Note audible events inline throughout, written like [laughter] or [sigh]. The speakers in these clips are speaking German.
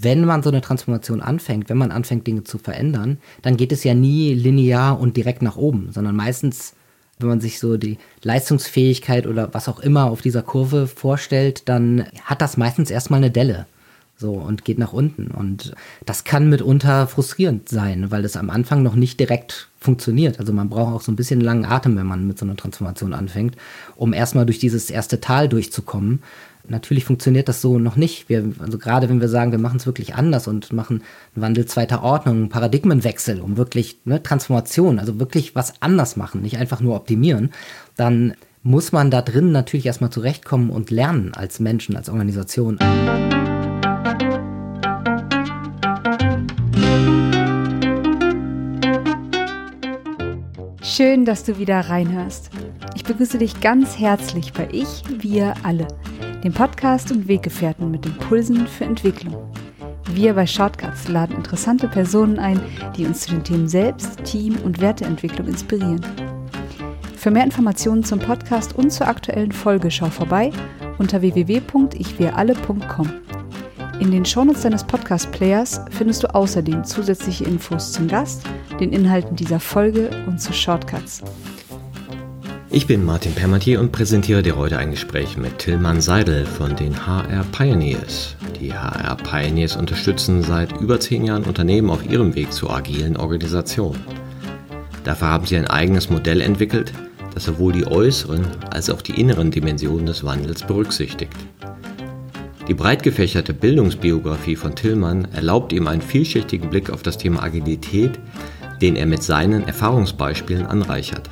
wenn man so eine Transformation anfängt, wenn man anfängt, Dinge zu verändern, dann geht es ja nie linear und direkt nach oben, sondern meistens, wenn man sich so die Leistungsfähigkeit oder was auch immer auf dieser Kurve vorstellt, dann hat das meistens erstmal eine Delle. So, und geht nach unten. Und das kann mitunter frustrierend sein, weil es am Anfang noch nicht direkt funktioniert. Also man braucht auch so ein bisschen langen Atem, wenn man mit so einer Transformation anfängt, um erstmal durch dieses erste Tal durchzukommen. Natürlich funktioniert das so noch nicht. Wir, also gerade wenn wir sagen, wir machen es wirklich anders und machen einen Wandel zweiter Ordnung, einen Paradigmenwechsel, um wirklich ne, Transformation, also wirklich was anders machen, nicht einfach nur optimieren, dann muss man da drin natürlich erstmal zurechtkommen und lernen als Menschen, als Organisation. Schön, dass du wieder reinhörst. Ich begrüße dich ganz herzlich bei Ich, Wir alle, dem Podcast und Weggefährten mit Impulsen für Entwicklung. Wir bei Shortcuts laden interessante Personen ein, die uns zu den Themen Selbst, Team und Werteentwicklung inspirieren. Für mehr Informationen zum Podcast und zur aktuellen Folge schau vorbei unter www.ichwiralle.com. In den Shownotes deines Podcast-Players findest du außerdem zusätzliche Infos zum Gast, den Inhalten dieser Folge und zu Shortcuts. Ich bin Martin Permatier und präsentiere dir heute ein Gespräch mit Tillmann Seidel von den HR Pioneers. Die HR Pioneers unterstützen seit über zehn Jahren Unternehmen auf ihrem Weg zur agilen Organisation. Dafür haben sie ein eigenes Modell entwickelt, das sowohl die äußeren als auch die inneren Dimensionen des Wandels berücksichtigt. Die breit gefächerte Bildungsbiografie von Tillmann erlaubt ihm einen vielschichtigen Blick auf das Thema Agilität, den er mit seinen Erfahrungsbeispielen anreichert.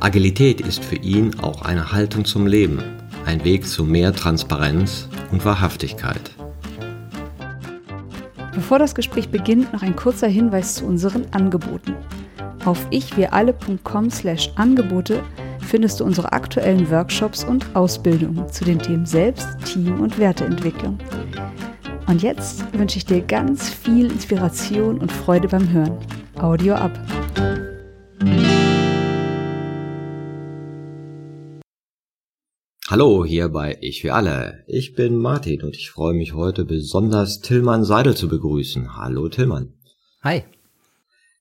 Agilität ist für ihn auch eine Haltung zum Leben, ein Weg zu mehr Transparenz und Wahrhaftigkeit. Bevor das Gespräch beginnt, noch ein kurzer Hinweis zu unseren Angeboten. Auf ichwiralle.com/angebote findest du unsere aktuellen Workshops und Ausbildungen zu den Themen Selbst, Team und Werteentwicklung. Und jetzt wünsche ich dir ganz viel Inspiration und Freude beim Hören. Audio ab. Hallo hier bei Ich für alle. Ich bin Martin und ich freue mich heute besonders Tillmann Seidel zu begrüßen. Hallo Tillmann. Hi.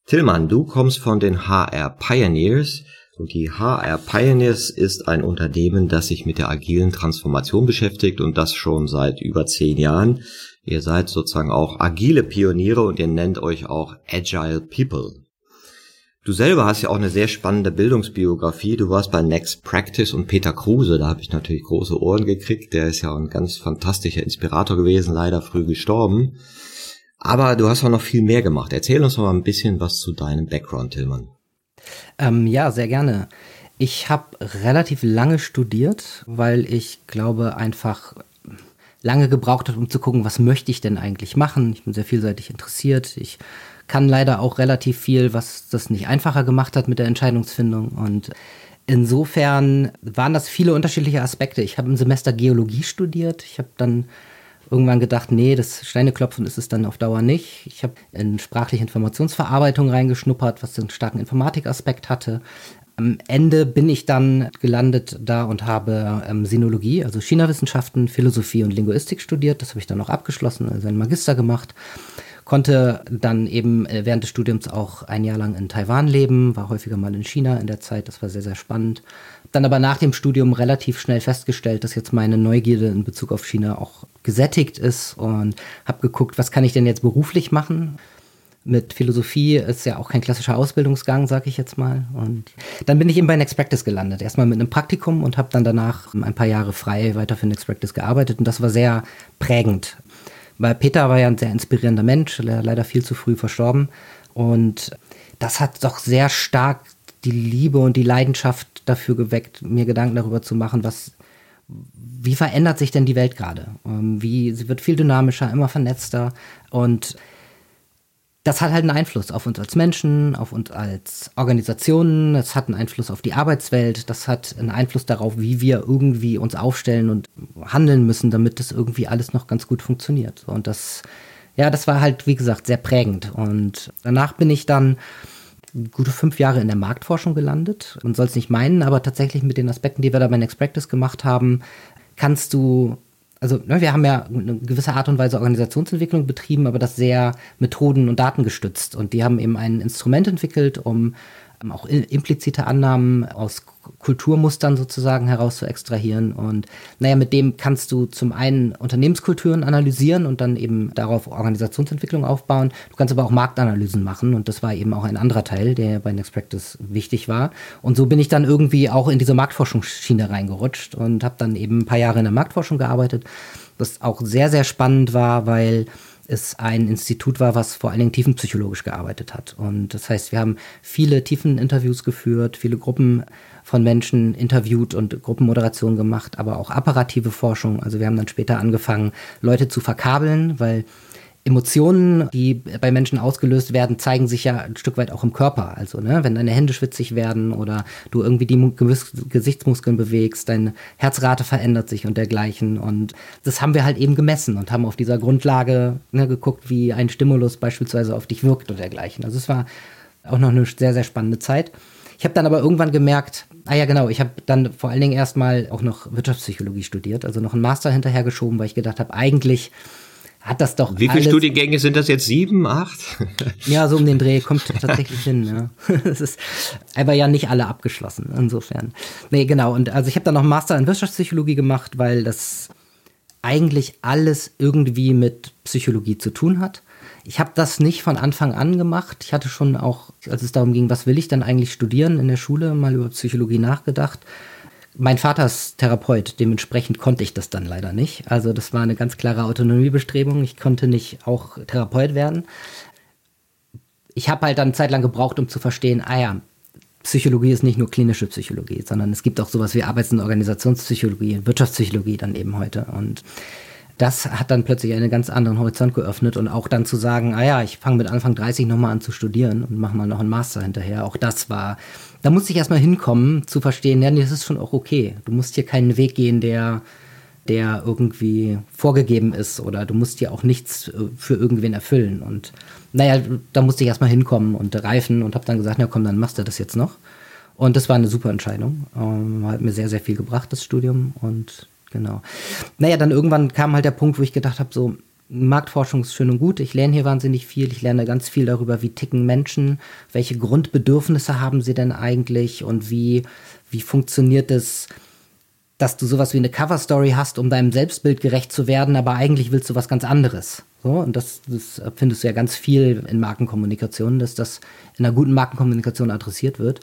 Tillmann, du kommst von den HR Pioneers und die HR Pioneers ist ein Unternehmen, das sich mit der agilen Transformation beschäftigt und das schon seit über zehn Jahren. Ihr seid sozusagen auch agile Pioniere und ihr nennt euch auch Agile People. Du selber hast ja auch eine sehr spannende Bildungsbiografie. Du warst bei Next Practice und Peter Kruse, da habe ich natürlich große Ohren gekriegt. Der ist ja ein ganz fantastischer Inspirator gewesen, leider früh gestorben. Aber du hast auch noch viel mehr gemacht. Erzähl uns mal ein bisschen was zu deinem Background, Tillmann. Ähm, ja, sehr gerne. Ich habe relativ lange studiert, weil ich glaube einfach lange gebraucht habe, um zu gucken, was möchte ich denn eigentlich machen. Ich bin sehr vielseitig interessiert. Ich kann leider auch relativ viel, was das nicht einfacher gemacht hat mit der Entscheidungsfindung. Und insofern waren das viele unterschiedliche Aspekte. Ich habe ein Semester Geologie studiert. Ich habe dann irgendwann gedacht, nee, das Steineklopfen ist es dann auf Dauer nicht. Ich habe in sprachliche Informationsverarbeitung reingeschnuppert, was einen starken Informatikaspekt hatte. Am Ende bin ich dann gelandet da und habe ähm, Sinologie, also China-Wissenschaften, Philosophie und Linguistik studiert. Das habe ich dann auch abgeschlossen, also einen Magister gemacht. Konnte dann eben äh, während des Studiums auch ein Jahr lang in Taiwan leben, war häufiger mal in China in der Zeit, das war sehr, sehr spannend dann aber nach dem Studium relativ schnell festgestellt, dass jetzt meine Neugierde in Bezug auf China auch gesättigt ist und habe geguckt, was kann ich denn jetzt beruflich machen. Mit Philosophie ist ja auch kein klassischer Ausbildungsgang, sage ich jetzt mal. Und dann bin ich eben bei Next Practice gelandet. Erstmal mit einem Praktikum und habe dann danach ein paar Jahre frei weiter für Next Practice gearbeitet. Und das war sehr prägend. Weil Peter war ja ein sehr inspirierender Mensch, leider viel zu früh verstorben. Und das hat doch sehr stark die Liebe und die Leidenschaft dafür geweckt, mir Gedanken darüber zu machen, was, wie verändert sich denn die Welt gerade? Ähm, wie, sie wird viel dynamischer, immer vernetzter und das hat halt einen Einfluss auf uns als Menschen, auf uns als Organisationen, es hat einen Einfluss auf die Arbeitswelt, das hat einen Einfluss darauf, wie wir irgendwie uns aufstellen und handeln müssen, damit das irgendwie alles noch ganz gut funktioniert. Und das, ja, das war halt, wie gesagt, sehr prägend. Und danach bin ich dann gute fünf Jahre in der Marktforschung gelandet. Man soll es nicht meinen, aber tatsächlich mit den Aspekten, die wir da bei Next Practice gemacht haben, kannst du also ne, wir haben ja eine gewisse Art und Weise Organisationsentwicklung betrieben, aber das sehr methoden- und datengestützt. Und die haben eben ein Instrument entwickelt, um auch implizite Annahmen aus Kulturmustern sozusagen heraus zu extrahieren. Und naja, mit dem kannst du zum einen Unternehmenskulturen analysieren und dann eben darauf Organisationsentwicklung aufbauen. Du kannst aber auch Marktanalysen machen und das war eben auch ein anderer Teil, der bei Next Practice wichtig war. Und so bin ich dann irgendwie auch in diese Marktforschungsschiene reingerutscht und habe dann eben ein paar Jahre in der Marktforschung gearbeitet, was auch sehr, sehr spannend war, weil es ein Institut war, was vor allen Dingen tiefenpsychologisch gearbeitet hat. Und das heißt, wir haben viele Tiefeninterviews geführt, viele Gruppen von Menschen interviewt und Gruppenmoderation gemacht, aber auch apparative Forschung. Also wir haben dann später angefangen, Leute zu verkabeln, weil Emotionen, die bei Menschen ausgelöst werden, zeigen sich ja ein Stück weit auch im Körper. Also, ne, wenn deine Hände schwitzig werden oder du irgendwie die Gesichtsmuskeln bewegst, deine Herzrate verändert sich und dergleichen. Und das haben wir halt eben gemessen und haben auf dieser Grundlage ne, geguckt, wie ein Stimulus beispielsweise auf dich wirkt und dergleichen. Also es war auch noch eine sehr, sehr spannende Zeit. Ich habe dann aber irgendwann gemerkt, ah ja genau, ich habe dann vor allen Dingen erstmal auch noch Wirtschaftspsychologie studiert, also noch einen Master hinterhergeschoben, weil ich gedacht habe, eigentlich hat das doch. Wie viele Studiengänge sind das jetzt? Sieben, acht? [laughs] ja, so um den Dreh kommt tatsächlich [laughs] hin. Ja. Das ist aber ja nicht alle abgeschlossen, insofern. Nee, genau. Und also ich habe dann noch Master in Wirtschaftspsychologie gemacht, weil das eigentlich alles irgendwie mit Psychologie zu tun hat. Ich habe das nicht von Anfang an gemacht. Ich hatte schon auch, als es darum ging, was will ich dann eigentlich studieren in der Schule, mal über Psychologie nachgedacht mein Vater ist Therapeut, dementsprechend konnte ich das dann leider nicht. Also das war eine ganz klare Autonomiebestrebung. Ich konnte nicht auch Therapeut werden. Ich habe halt dann Zeit lang gebraucht, um zu verstehen, ah ja, Psychologie ist nicht nur klinische Psychologie, sondern es gibt auch sowas wie Arbeits- und Organisationspsychologie, Wirtschaftspsychologie dann eben heute. Und das hat dann plötzlich einen ganz anderen Horizont geöffnet und auch dann zu sagen, ah ja, ich fange mit Anfang 30 nochmal an zu studieren und mache mal noch einen Master hinterher. Auch das war, da musste ich erstmal hinkommen, zu verstehen, ja, nee, das ist schon auch okay. Du musst hier keinen Weg gehen, der, der irgendwie vorgegeben ist oder du musst hier auch nichts äh, für irgendwen erfüllen. Und naja, da musste ich erstmal hinkommen und reifen und habe dann gesagt, na komm, dann machst du das jetzt noch. Und das war eine super Entscheidung. Ähm, hat mir sehr, sehr viel gebracht, das Studium. Und Genau. Naja, dann irgendwann kam halt der Punkt, wo ich gedacht habe, so, Marktforschung ist schön und gut. Ich lerne hier wahnsinnig viel. Ich lerne ganz viel darüber, wie ticken Menschen, welche Grundbedürfnisse haben sie denn eigentlich und wie, wie funktioniert es, dass du sowas wie eine Coverstory hast, um deinem Selbstbild gerecht zu werden, aber eigentlich willst du was ganz anderes. So, und das, das findest du ja ganz viel in Markenkommunikation, dass das in einer guten Markenkommunikation adressiert wird.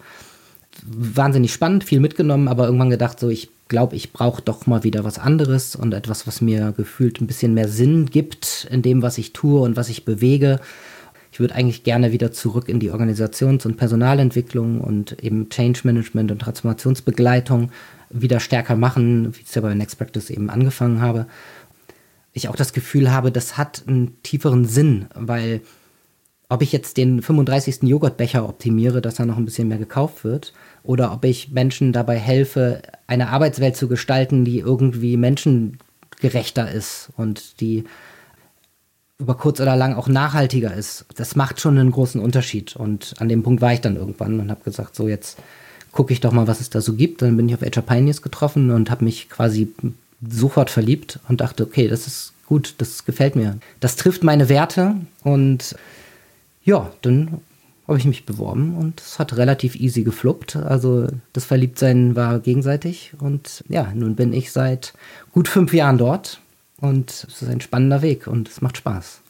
Wahnsinnig spannend, viel mitgenommen, aber irgendwann gedacht, so, ich glaube, ich brauche doch mal wieder was anderes und etwas, was mir gefühlt ein bisschen mehr Sinn gibt in dem, was ich tue und was ich bewege. Ich würde eigentlich gerne wieder zurück in die Organisations- und Personalentwicklung und eben Change Management und Transformationsbegleitung wieder stärker machen, wie ich es ja bei Next Practice eben angefangen habe. Ich auch das Gefühl habe, das hat einen tieferen Sinn, weil ob ich jetzt den 35. Joghurtbecher optimiere, dass er noch ein bisschen mehr gekauft wird, oder ob ich Menschen dabei helfe, eine Arbeitswelt zu gestalten, die irgendwie menschengerechter ist und die über kurz oder lang auch nachhaltiger ist. Das macht schon einen großen Unterschied. Und an dem Punkt war ich dann irgendwann und habe gesagt, so jetzt gucke ich doch mal, was es da so gibt. Dann bin ich auf HR Pioneers getroffen und habe mich quasi sofort verliebt und dachte, okay, das ist gut, das gefällt mir. Das trifft meine Werte und ja, dann habe ich mich beworben und es hat relativ easy gefluppt. Also das Verliebtsein war gegenseitig und ja, nun bin ich seit gut fünf Jahren dort und es ist ein spannender Weg und es macht Spaß.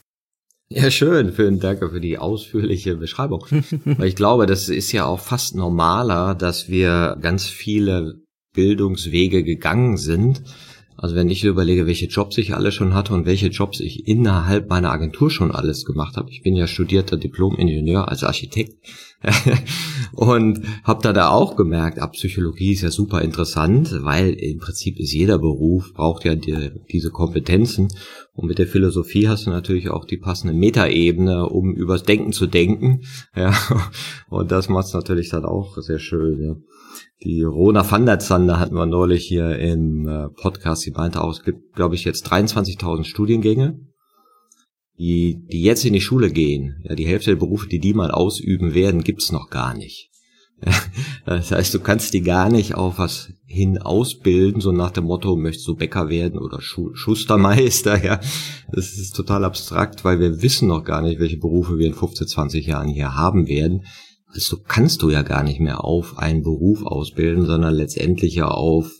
Ja, schön. Vielen Dank für die ausführliche Beschreibung. [laughs] Weil ich glaube, das ist ja auch fast normaler, dass wir ganz viele Bildungswege gegangen sind also wenn ich überlege, welche Jobs ich alle schon hatte und welche Jobs ich innerhalb meiner Agentur schon alles gemacht habe. Ich bin ja studierter Diplom-Ingenieur als Architekt [laughs] und habe da da auch gemerkt, ab Psychologie ist ja super interessant, weil im Prinzip ist jeder Beruf braucht ja die, diese Kompetenzen und mit der Philosophie hast du natürlich auch die passende Metaebene, um übers Denken zu denken. [laughs] Ja, und das macht natürlich dann auch sehr schön. Ja. Die Rona van der Zander hatten wir neulich hier im äh, Podcast. Sie meinte auch, es gibt, glaube ich, jetzt 23.000 Studiengänge, die, die jetzt in die Schule gehen. Ja, die Hälfte der Berufe, die die mal ausüben werden, gibt's noch gar nicht. [laughs] Das heißt, du kannst die gar nicht auf was hin ausbilden, so nach dem Motto, möchtest du Bäcker werden oder Schu Schustermeister, [laughs] ja. Das ist total abstrakt, weil wir wissen noch gar nicht, welche Berufe wir in 15, 20 Jahren hier haben werden. Also kannst du ja gar nicht mehr auf einen Beruf ausbilden, sondern letztendlich ja auf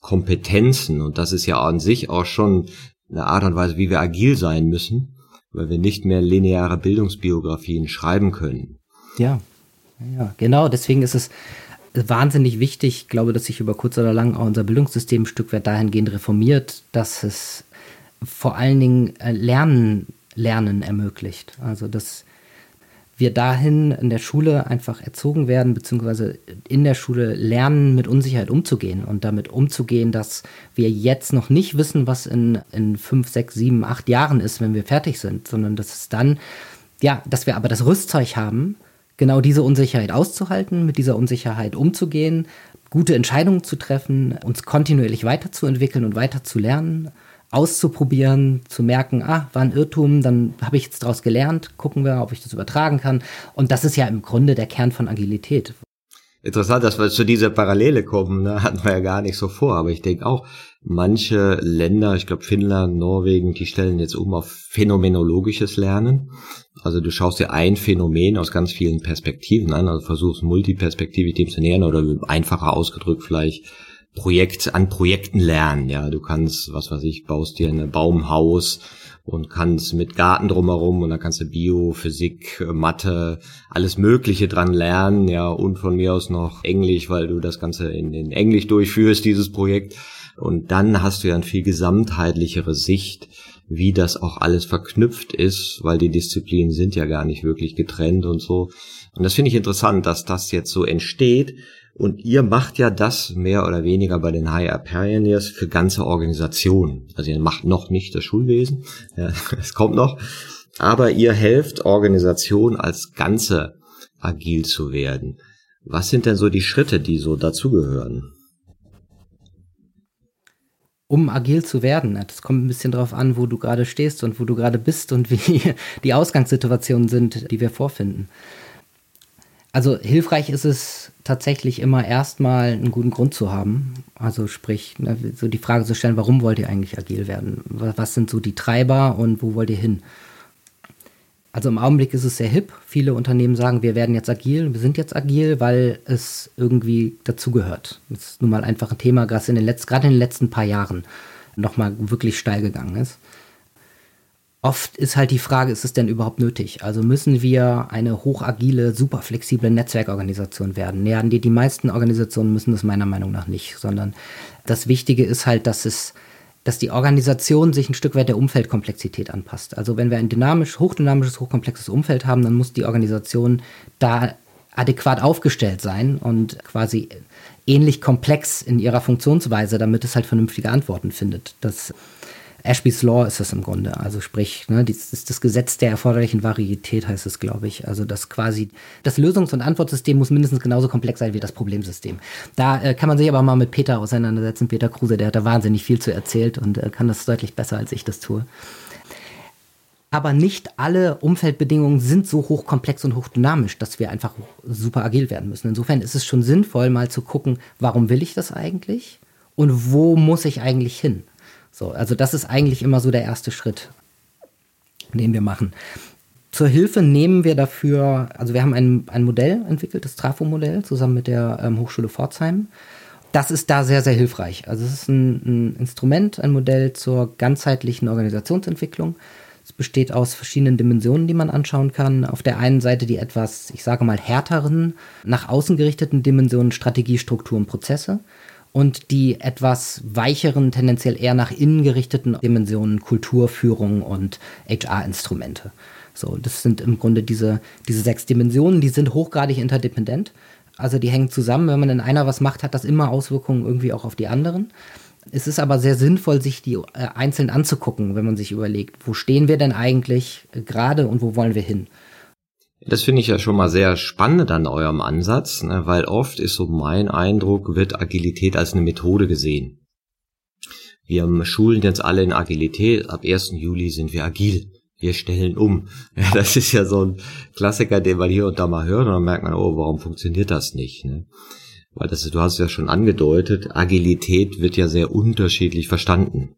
Kompetenzen. Und das ist ja an sich auch schon eine Art und Weise, wie wir agil sein müssen, weil wir nicht mehr lineare Bildungsbiografien schreiben können. Ja, ja, genau. Deswegen ist es wahnsinnig wichtig, glaube, dass sich über kurz oder lang auch unser Bildungssystem ein Stück weit dahingehend reformiert, dass es vor allen Dingen äh, Lernen, Lernen ermöglicht. Also, dass wir dahin in der Schule einfach erzogen werden, beziehungsweise in der Schule lernen, mit Unsicherheit umzugehen und damit umzugehen, dass wir jetzt noch nicht wissen, was in, in fünf, sechs, sieben, acht Jahren ist, wenn wir fertig sind, sondern dass es dann, ja, dass wir aber das Rüstzeug haben, genau diese Unsicherheit auszuhalten, mit dieser Unsicherheit umzugehen, gute Entscheidungen zu treffen, uns kontinuierlich weiterzuentwickeln und weiterzulernen, auszuprobieren, zu merken, ah, war ein Irrtum, dann habe ich jetzt daraus gelernt, gucken wir, ob ich das übertragen kann. Und das ist ja im Grunde der Kern von Agilität. Interessant, dass wir zu dieser Parallele kommen, ne? hatten wir ja gar nicht so vor, aber ich denke auch, manche Länder, ich glaube Finnland, Norwegen, die stellen jetzt um auf phänomenologisches Lernen. Also du schaust dir ein Phänomen aus ganz vielen Perspektiven an, also versuchst multiperspektivisch dem zu nähern oder einfacher ausgedrückt vielleicht Projekt an Projekten lernen. Ja, du kannst, was weiß ich, baust dir ein Baumhaus und kannst mit Garten drumherum und dann kannst du Bio, Physik, Mathe, alles Mögliche dran lernen, ja, und von mir aus noch Englisch, weil du das Ganze in, in Englisch durchführst, dieses Projekt. Und dann hast du ja eine viel gesamtheitlichere Sicht wie das auch alles verknüpft ist, weil die Disziplinen sind ja gar nicht wirklich getrennt und so. Und das finde ich interessant, dass das jetzt so entsteht. Und ihr macht ja das mehr oder weniger bei den HR Pioneers für ganze Organisationen. Also ihr macht noch nicht das Schulwesen, [laughs] es kommt noch. Aber ihr helft Organisationen als Ganze agil zu werden. Was sind denn so die Schritte, die so dazugehören? um agil zu werden. Das kommt ein bisschen darauf an, wo du gerade stehst und wo du gerade bist und wie [laughs] die Ausgangssituationen sind, die wir vorfinden. Also hilfreich ist es tatsächlich immer erstmal einen guten Grund zu haben. Also sprich, ne, so die Frage zu stellen, warum wollt ihr eigentlich agil werden? Was sind so die Treiber und wo wollt ihr hin? Also im Augenblick ist es sehr hip. Viele Unternehmen sagen, wir werden jetzt agil, wir sind jetzt agil, weil es irgendwie dazugehört. Das ist nun mal einfach ein Thema, gerade in den, Letz-, gerade in den letzten paar Jahren nochmal wirklich steil gegangen ist. Oft ist halt die Frage, ist es denn überhaupt nötig? Also müssen wir eine hochagile, super flexible Netzwerkorganisation werden? Nee, die, die meisten Organisationen müssen das meiner Meinung nach nicht, sondern das Wichtige ist halt, dass es dass die Organisation sich ein Stück weit der Umfeldkomplexität anpasst. Also wenn wir ein dynamisch, hochdynamisches, hochkomplexes Umfeld haben, dann muss die Organisation da adäquat aufgestellt sein und quasi ähnlich komplex in ihrer Funktionsweise, damit es halt vernünftige Antworten findet. Das Ashby's Law ist das im Grunde. Also sprich, ne, das ist das Gesetz der erforderlichen Varietät, heißt es, glaube ich. Also das quasi, das Lösungs- und Antwortsystem muss mindestens genauso komplex sein wie das Problemsystem. Da äh, kann man sich aber mal mit Peter auseinandersetzen. Peter Kruse, der hat da wahnsinnig viel zu erzählt und äh, kann das deutlich besser, als ich das tue. Aber nicht alle Umfeldbedingungen sind so hochkomplex und hochdynamisch, dass wir einfach super agil werden müssen. Insofern ist es schon sinnvoll, mal zu gucken, warum will ich das eigentlich und wo muss ich eigentlich hin? So, also das ist eigentlich immer so der erste Schritt, den wir machen. Zur Hilfe nehmen wir dafür, also wir haben ein, ein Modell entwickelt, das Trafo-Modell, zusammen mit der ähm, Hochschule Pforzheim. Das ist da sehr, sehr hilfreich. Also es ist ein, ein Instrument, ein Modell zur ganzheitlichen Organisationsentwicklung. Es besteht aus verschiedenen Dimensionen, die man anschauen kann. Auf der einen Seite die etwas, ich sage mal, härteren, nach außen gerichteten Dimensionen Strategie, Struktur und Prozesse und die etwas weicheren, tendenziell eher nach innen gerichteten Dimensionen Kultur, Führung und HR-Instrumente. So, das sind im Grunde diese, diese sechs Dimensionen, die sind hochgradig interdependent. Also die hängen zusammen. Wenn man in einer was macht, hat das immer Auswirkungen irgendwie auch auf die anderen. Es ist aber sehr sinnvoll, sich die äh, einzeln anzugucken, wenn man sich überlegt, wo stehen wir denn eigentlich gerade und wo wollen wir hin. Das finde ich ja schon mal sehr spannend an eurem Ansatz, ne, weil oft ist so mein Eindruck, wird Agilität als eine Methode gesehen. Wir schulen jetzt alle in Agilität, ab 1. Juli sind wir agil. wir stellen um. [laughs] Ja, das ist ja so ein Klassiker, den man hier und da mal hört und dann merkt man, oh, warum funktioniert das nicht? Ne? Weil das, du hast ja schon angedeutet, Agilität wird ja sehr unterschiedlich verstanden.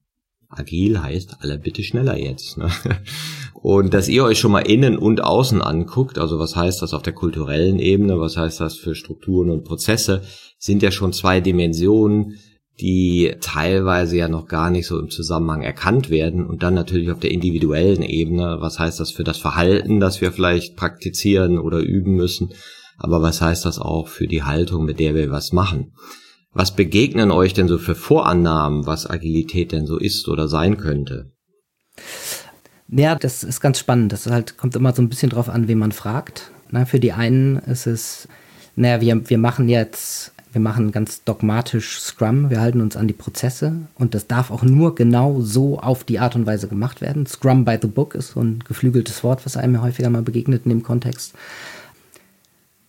Agil heißt, alle bitte schneller jetzt. Ne? [laughs] Und dass ihr euch schon mal innen und außen anguckt, also was heißt das auf der kulturellen Ebene, was heißt das für Strukturen und Prozesse, sind ja schon zwei Dimensionen, die teilweise ja noch gar nicht so im Zusammenhang erkannt werden. Und dann natürlich auf der individuellen Ebene, was heißt das für das Verhalten, das wir vielleicht praktizieren oder üben müssen, aber was heißt das auch für die Haltung, mit der wir was machen. Was begegnen euch denn so für Vorannahmen, was Agilität denn so ist oder sein könnte? Ja, das ist ganz spannend. Das halt, kommt immer so ein bisschen drauf an, wen man fragt. Na, für die einen ist es, naja, wir, wir machen jetzt, wir machen ganz dogmatisch Scrum, wir halten uns an die Prozesse und das darf auch nur genau so auf die Art und Weise gemacht werden. Scrum by the Book ist so ein geflügeltes Wort, was einem häufiger mal begegnet in dem Kontext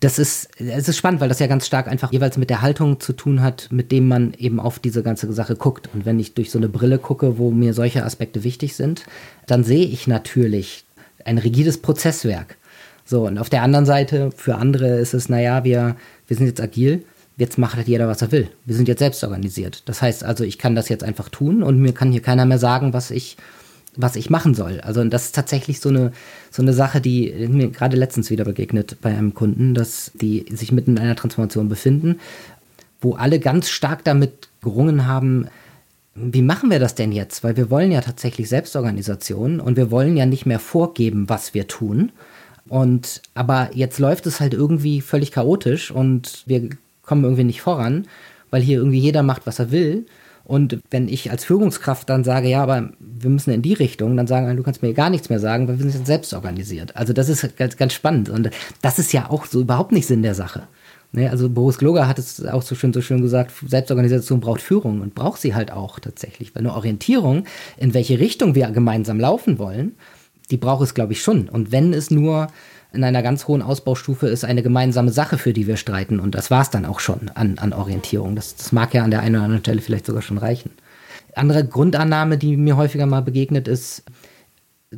das ist, es ist spannend, weil das ja ganz stark einfach jeweils mit der Haltung zu tun hat, mit dem man eben auf diese ganze Sache guckt. Und wenn ich durch so eine Brille gucke, wo mir solche Aspekte wichtig sind, dann sehe ich natürlich ein rigides Prozesswerk. So, und auf der anderen Seite, für andere ist es, naja, wir, wir sind jetzt agil, jetzt macht halt jeder, was er will. Wir sind jetzt selbst organisiert. Das heißt also, ich kann das jetzt einfach tun und mir kann hier keiner mehr sagen, was ich was ich machen soll. Also das ist tatsächlich so eine, so eine Sache, die mir gerade letztens wieder begegnet bei einem Kunden, dass die sich mitten in einer Transformation befinden, wo alle ganz stark damit gerungen haben, wie machen wir das denn jetzt? Weil wir wollen ja tatsächlich Selbstorganisation und wir wollen ja nicht mehr vorgeben, was wir tun. Und aber jetzt läuft es halt irgendwie völlig chaotisch und wir kommen irgendwie nicht voran, weil hier irgendwie jeder macht, was er will. Und wenn ich als Führungskraft dann sage, ja, aber wir müssen in die Richtung, dann sagen, du kannst mir gar nichts mehr sagen, weil wir sind selbst organisiert. Also das ist ganz, ganz spannend. Und das ist ja auch so überhaupt nicht Sinn der Sache. Ne? Also Boris Gloger hat es auch so schön, so schön gesagt, Selbstorganisation braucht Führung und braucht sie halt auch tatsächlich. Weil eine Orientierung, in welche Richtung wir gemeinsam laufen wollen, die braucht es, glaube ich, schon. Und wenn es nur in einer ganz hohen Ausbaustufe ist eine gemeinsame Sache, für die wir streiten. Und das war es dann auch schon an, an Orientierung. Das, das mag ja an der einen oder anderen Stelle vielleicht sogar schon reichen. Andere Grundannahme, die mir häufiger mal begegnet, ist,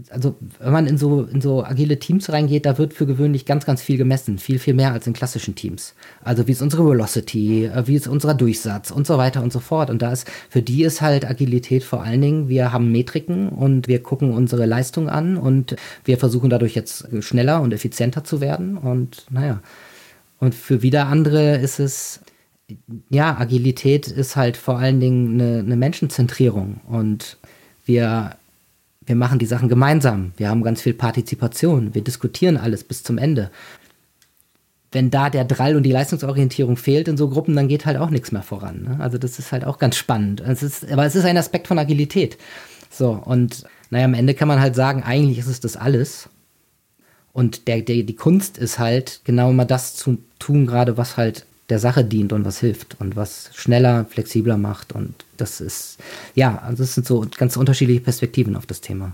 also wenn man in so, in so agile Teams reingeht, da wird für gewöhnlich ganz, ganz viel gemessen. Viel, viel mehr als in klassischen Teams. Also wie ist unsere Velocity, äh, wie ist unser Durchsatz und so weiter und so fort. Und da ist, für die ist halt Agilität vor allen Dingen, wir haben Metriken und wir gucken unsere Leistung an und wir versuchen dadurch jetzt schneller und effizienter zu werden. Und naja. Und für wieder andere ist es, ja, Agilität ist halt vor allen Dingen eine, eine Menschenzentrierung. Und wir wir machen die Sachen gemeinsam. Wir haben ganz viel Partizipation. Wir diskutieren alles bis zum Ende. Wenn da der Drall und die Leistungsorientierung fehlt in so Gruppen, dann geht halt auch nichts mehr voran. Ne? Also das ist halt auch ganz spannend. Es ist, aber es ist ein Aspekt von Agilität. So, und naja, am Ende kann man halt sagen, eigentlich ist es das alles. Und der, der, die Kunst ist halt genau mal das zu tun, gerade was halt der Sache dient und was hilft und was schneller, flexibler macht. Und das ist, ja, also das sind so ganz unterschiedliche Perspektiven auf das Thema.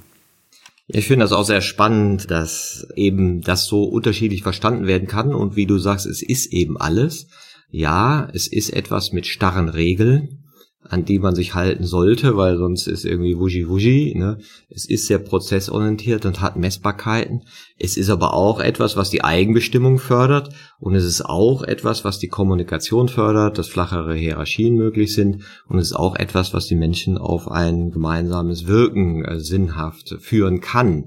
Ich finde das auch sehr spannend, dass eben das so unterschiedlich verstanden werden kann und wie du sagst, es ist eben alles. Ja, es ist etwas mit starren Regeln, an die man sich halten sollte, weil sonst ist irgendwie wuji wuji. Ne? Es ist sehr prozessorientiert und hat Messbarkeiten. Es ist aber auch etwas, was die Eigenbestimmung fördert und es ist auch etwas, was die Kommunikation fördert, dass flachere Hierarchien möglich sind und es ist auch etwas, was die Menschen auf ein gemeinsames Wirken äh, sinnhaft führen kann.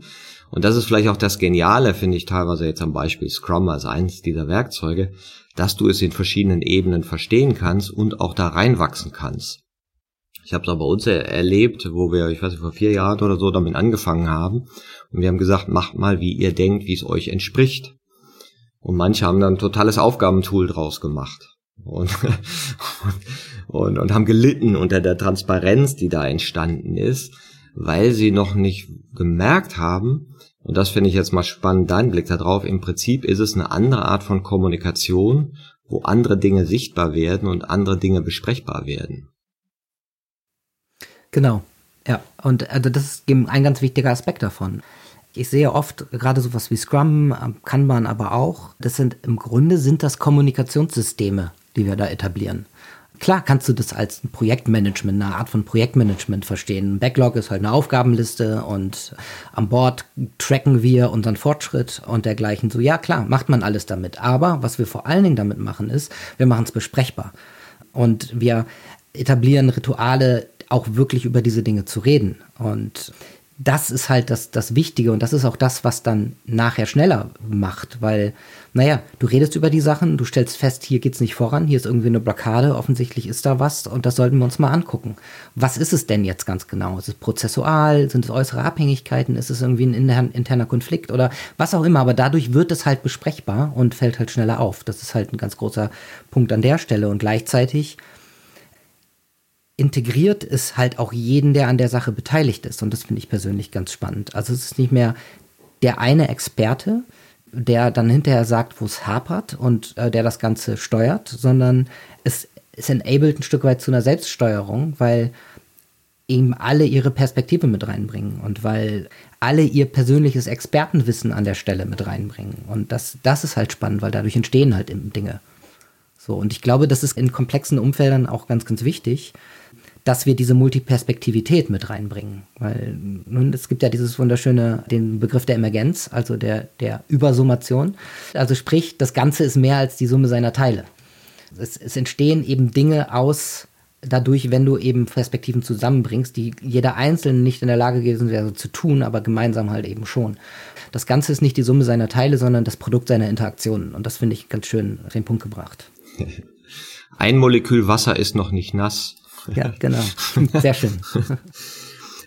Und das ist vielleicht auch das Geniale, finde ich teilweise jetzt am Beispiel Scrum als eins dieser Werkzeuge, dass du es in verschiedenen Ebenen verstehen kannst und auch da reinwachsen kannst. Ich habe es auch bei uns erlebt, wo wir, ich weiß nicht, vor vier Jahren oder so damit angefangen haben. Und wir haben gesagt, macht mal, wie ihr denkt, wie es euch entspricht. Und manche haben dann ein totales Aufgabentool draus gemacht. Und, [laughs] und, und haben gelitten unter der Transparenz, die da entstanden ist, weil sie noch nicht gemerkt haben, und das finde ich jetzt mal spannend, dein Blick darauf, im Prinzip ist es eine andere Art von Kommunikation, wo andere Dinge sichtbar werden und andere Dinge besprechbar werden. Genau, ja. Und also das ist ein ganz wichtiger Aspekt davon. Ich sehe oft gerade sowas wie Scrum, kann man aber auch. Das sind im Grunde sind das Kommunikationssysteme, die wir da etablieren. Klar kannst du das als ein Projektmanagement, eine Art von Projektmanagement verstehen. Backlog ist halt eine Aufgabenliste und an Bord tracken wir unseren Fortschritt und dergleichen. So, ja klar, macht man alles damit. Aber was wir vor allen Dingen damit machen, ist, wir machen es besprechbar. Und wir etablieren Rituale, auch wirklich über diese Dinge zu reden. Und das ist halt das, das Wichtige und das ist auch das, was dann nachher schneller macht, weil, naja, du redest über die Sachen, du stellst fest, hier geht's nicht voran, hier ist irgendwie eine Blockade, offensichtlich ist da was und das sollten wir uns mal angucken. Was ist es denn jetzt ganz genau? Ist es prozessual? Sind es äußere Abhängigkeiten? Ist es irgendwie ein interner Konflikt oder was auch immer? Aber dadurch wird es halt besprechbar und fällt halt schneller auf. Das ist halt ein ganz großer Punkt an der Stelle und gleichzeitig integriert es halt auch jeden, der an der Sache beteiligt ist. Und das finde ich persönlich ganz spannend. Also es ist nicht mehr der eine Experte, der dann hinterher sagt, wo es hapert und äh, der das Ganze steuert, sondern es, es enabled ein Stück weit zu einer Selbststeuerung, weil eben alle ihre Perspektive mit reinbringen und weil alle ihr persönliches Expertenwissen an der Stelle mit reinbringen. Und das, das ist halt spannend, weil dadurch entstehen halt eben Dinge. So, und ich glaube, das ist in komplexen Umfeldern auch ganz, ganz wichtig, dass wir diese Multiperspektivität mit reinbringen. Weil nun, es gibt ja dieses wunderschöne, den Begriff der Emergenz, also der, der Übersummation. Also sprich, das Ganze ist mehr als die Summe seiner Teile. Es, es entstehen eben Dinge aus dadurch, wenn du eben Perspektiven zusammenbringst, die jeder Einzelne nicht in der Lage gewesen wäre zu tun, aber gemeinsam halt eben schon. Das Ganze ist nicht die Summe seiner Teile, sondern das Produkt seiner Interaktionen. Und das finde ich ganz schön auf den Punkt gebracht. [laughs] Ein Molekül Wasser ist noch nicht nass. Ja, genau. Sehr schön. [laughs]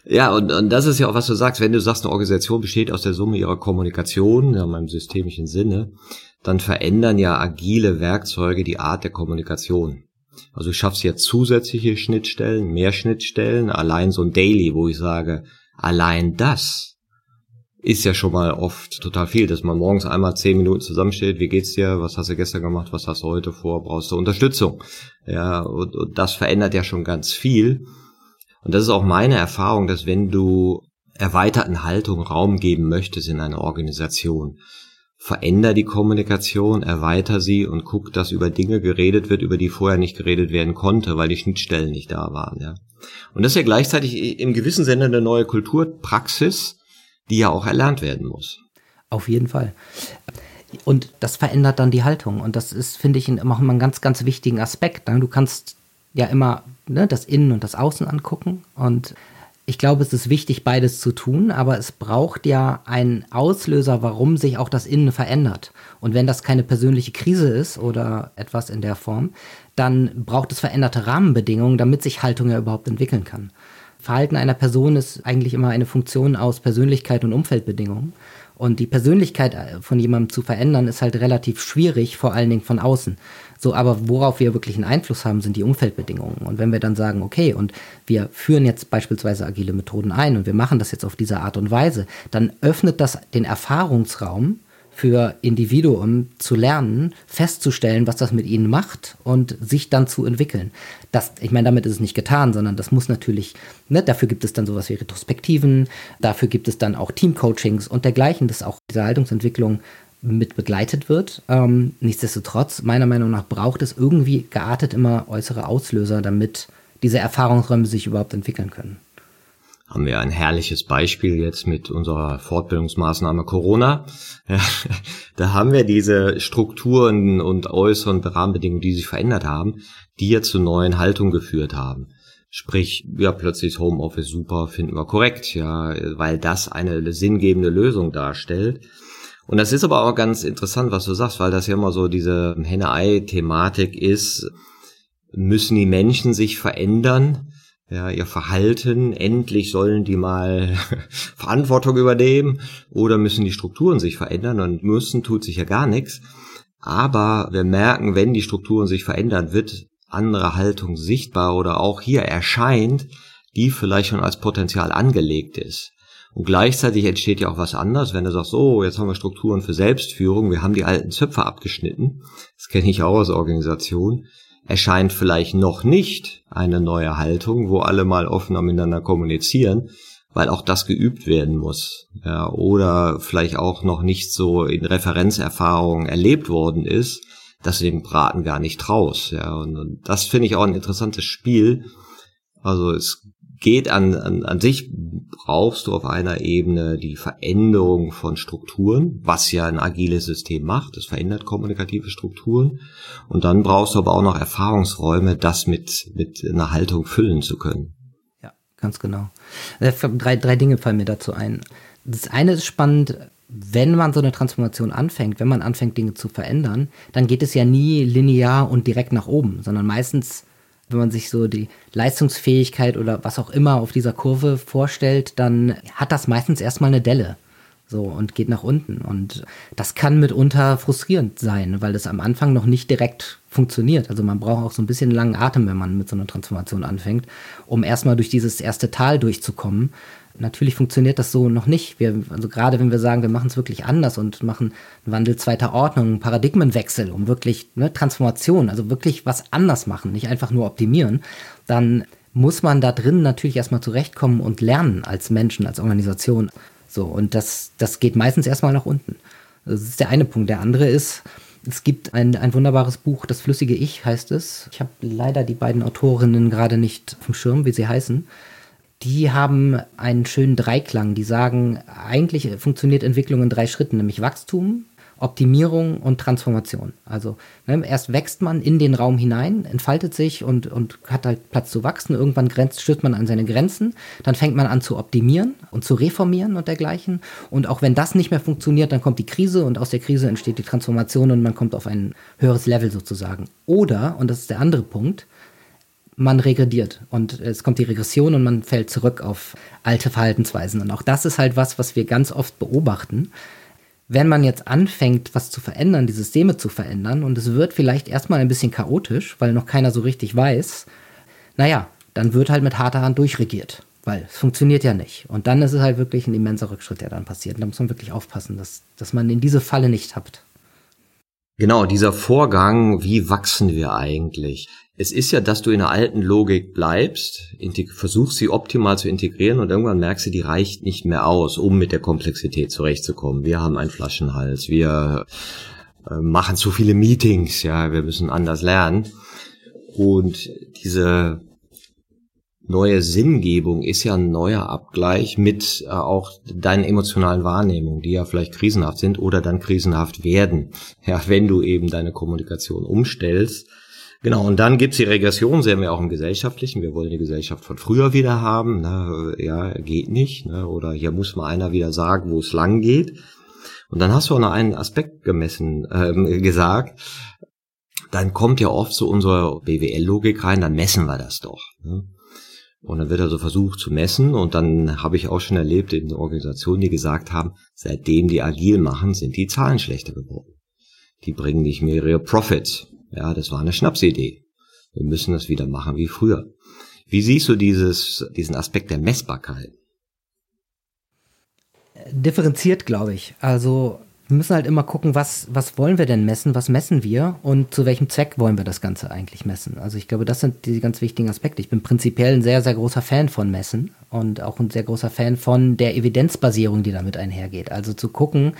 Ja, und, und das ist ja auch, was du sagst, wenn du sagst, eine Organisation besteht aus der Summe ihrer Kommunikation, ja, in meinem systemischen Sinne, dann verändern ja agile Werkzeuge die Art der Kommunikation. Also du schaffst jetzt zusätzliche Schnittstellen, mehr Schnittstellen, allein so ein Daily, wo ich sage, allein das ist ja schon mal oft total viel, dass man morgens einmal zehn Minuten zusammensteht, wie geht's dir, was hast du gestern gemacht, was hast du heute vor, brauchst du Unterstützung. Ja, und, und das verändert ja schon ganz viel. Und das ist auch meine Erfahrung, dass wenn du erweiterten Haltung Raum geben möchtest in einer Organisation, veränder die Kommunikation, erweiter sie und guck, dass über Dinge geredet wird, über die vorher nicht geredet werden konnte, weil die Schnittstellen nicht da waren, ja. Und das ist ja gleichzeitig im gewissen Sinne eine neue Kulturpraxis, die ja auch erlernt werden muss. Auf jeden Fall. Und das verändert dann die Haltung. Und das ist, finde ich, immer einen ganz, ganz wichtigen Aspekt. Ne? Du kannst ja immer ne, das Innen und das Außen angucken. Und ich glaube, es ist wichtig, beides zu tun, aber es braucht ja einen Auslöser, warum sich auch das Innen verändert. Und wenn das keine persönliche Krise ist oder etwas in der Form, dann braucht es veränderte Rahmenbedingungen, damit sich Haltung ja überhaupt entwickeln kann. Verhalten einer Person ist eigentlich immer eine Funktion aus Persönlichkeit und Umfeldbedingungen. Und die Persönlichkeit äh, von jemandem zu verändern, ist halt relativ schwierig, vor allen Dingen von außen. So, aber worauf wir wirklich einen Einfluss haben, sind die Umfeldbedingungen. Und wenn wir dann sagen, okay, und wir führen jetzt beispielsweise agile Methoden ein und wir machen das jetzt auf diese Art und Weise, dann öffnet das den Erfahrungsraum für Individuum zu lernen, festzustellen, was das mit ihnen macht und sich dann zu entwickeln. Das, ich meine, damit ist es nicht getan, sondern das muss natürlich, ne, dafür gibt es dann sowas wie Retrospektiven, dafür gibt es dann auch Teamcoachings und dergleichen, dass auch diese Haltungsentwicklung mit begleitet wird. Ähm, nichtsdestotrotz, meiner Meinung nach, braucht es irgendwie geartet immer äußere Auslöser, damit diese Erfahrungsräume sich überhaupt entwickeln können haben wir ein herrliches Beispiel jetzt mit unserer Fortbildungsmaßnahme Corona. [laughs] Da haben wir diese Strukturen und äußeren Rahmenbedingungen, die sich verändert haben, die ja zu neuen Haltungen geführt haben. Sprich, ja, plötzlich Homeoffice super, finden wir korrekt, ja, weil das eine sinngebende Lösung darstellt. Und das ist aber auch ganz interessant, was du sagst, weil das ja immer so diese Henne-Ei-Thematik ist. Müssen die Menschen sich verändern? Ja, ihr Verhalten, endlich sollen die mal [laughs] Verantwortung übernehmen oder müssen die Strukturen sich verändern und müssen tut sich ja gar nichts. Aber wir merken, wenn die Strukturen sich verändern, wird andere Haltung sichtbar oder auch hier erscheint, die vielleicht schon als Potenzial angelegt ist. Und gleichzeitig entsteht ja auch was anderes, wenn du sagst, so, jetzt haben wir Strukturen für Selbstführung, wir haben die alten Zöpfe abgeschnitten. Das kenne ich auch aus Organisation erscheint vielleicht noch nicht eine neue Haltung, wo alle mal offener miteinander kommunizieren, weil auch das geübt werden muss. Ja, oder vielleicht auch noch nicht so in Referenzerfahrung erlebt worden ist, dass du dem Braten gar nicht traust. Ja, und, und das finde ich auch ein interessantes Spiel. Also es geht an, an, an sich brauchst du auf einer Ebene die Veränderung von Strukturen, was ja ein agiles System macht. Es verändert kommunikative Strukturen. Und dann brauchst du aber auch noch Erfahrungsräume, das mit, mit einer Haltung füllen zu können. Ja, ganz genau. Äh, drei, drei Dinge fallen mir dazu ein. Das eine ist spannend, wenn man so eine Transformation anfängt, wenn man anfängt, Dinge zu verändern, dann geht es ja nie linear und direkt nach oben, sondern meistens wenn man sich so die Leistungsfähigkeit oder was auch immer auf dieser Kurve vorstellt, dann hat das meistens erstmal eine Delle. So, und geht nach unten. Und das kann mitunter frustrierend sein, weil es am Anfang noch nicht direkt funktioniert. Also man braucht auch so ein bisschen langen Atem, wenn man mit so einer Transformation anfängt, um erstmal durch dieses erste Tal durchzukommen natürlich funktioniert das so noch nicht. Wir, also gerade wenn wir sagen, wir machen es wirklich anders und machen einen Wandel zweiter Ordnung, einen Paradigmenwechsel, um wirklich ne, Transformation, also wirklich was anders machen, nicht einfach nur optimieren, dann muss man da drin natürlich erstmal zurechtkommen und lernen als Menschen, als Organisation. So, und das, das geht meistens erstmal nach unten. Das ist der eine Punkt. Der andere ist, es gibt ein, ein wunderbares Buch, Das flüssige Ich heißt es. Ich habe leider die beiden Autorinnen gerade nicht vom Schirm, wie sie heißen die haben einen schönen Dreiklang. Die sagen, eigentlich funktioniert Entwicklung in drei Schritten, nämlich Wachstum, Optimierung und Transformation. Also ne, erst wächst man in den Raum hinein, entfaltet sich und, und hat halt Platz zu wachsen. Irgendwann grenzt, stößt man an seine Grenzen. Dann fängt man an zu optimieren und zu reformieren und dergleichen. Und auch wenn das nicht mehr funktioniert, dann kommt die Krise und aus der Krise entsteht die Transformation und man kommt auf ein höheres Level sozusagen. Oder, und das ist der andere Punkt, man regrediert und es kommt die Regression und man fällt zurück auf alte Verhaltensweisen. Und auch das ist halt was, was wir ganz oft beobachten. Wenn man jetzt anfängt, was zu verändern, die Systeme zu verändern, und es wird vielleicht erstmal ein bisschen chaotisch, weil noch keiner so richtig weiß, naja, dann wird halt mit harter Hand durchregiert, weil es funktioniert ja nicht. Und dann ist es halt wirklich ein immenser Rückschritt, der dann passiert. Und da muss man wirklich aufpassen, dass, dass man in diese Falle nicht tappt. Genau, dieser Vorgang, wie wachsen wir eigentlich? Es ist ja, dass du in der alten Logik bleibst, versuchst sie optimal zu integrieren und irgendwann merkst du, die reicht nicht mehr aus, um mit der Komplexität zurechtzukommen. Wir haben einen Flaschenhals, wir äh, machen zu viele Meetings, ja, wir müssen anders lernen. Und diese neue Sinngebung ist ja ein neuer Abgleich mit äh, auch deinen emotionalen Wahrnehmungen, die ja vielleicht krisenhaft sind oder dann krisenhaft werden. Ja, wenn du eben deine Kommunikation umstellst. Genau, und dann gibt's die Regression, sehen wir auch im Gesellschaftlichen. Wir wollen die Gesellschaft von früher wieder haben. Ne? Ja, geht nicht. Ne? Oder hier muss mal einer wieder sagen, wo es lang geht. Und dann hast du auch noch einen Aspekt gemessen, ähm, gesagt. Dann kommt ja oft so unsere BWL-Logik rein, dann messen wir das doch. Ne? Und dann wird also versucht zu messen und dann habe ich auch schon erlebt in Organisationen, die gesagt haben, seitdem die agil machen, sind die Zahlen schlechter geworden. Die bringen nicht mehr ihre Profits. Ja, das war eine Schnapsidee. Wir müssen das wieder machen wie früher. Wie siehst du dieses, diesen Aspekt der Messbarkeit? Differenziert, glaube ich. Also wir müssen halt immer gucken, was, was wollen wir denn messen, was messen wir und zu welchem Zweck wollen wir das Ganze eigentlich messen. Also ich glaube, das sind die ganz wichtigen Aspekte. Ich bin prinzipiell ein sehr, sehr großer Fan von Messen und auch ein sehr großer Fan von der Evidenzbasierung, die damit einhergeht. Also zu gucken,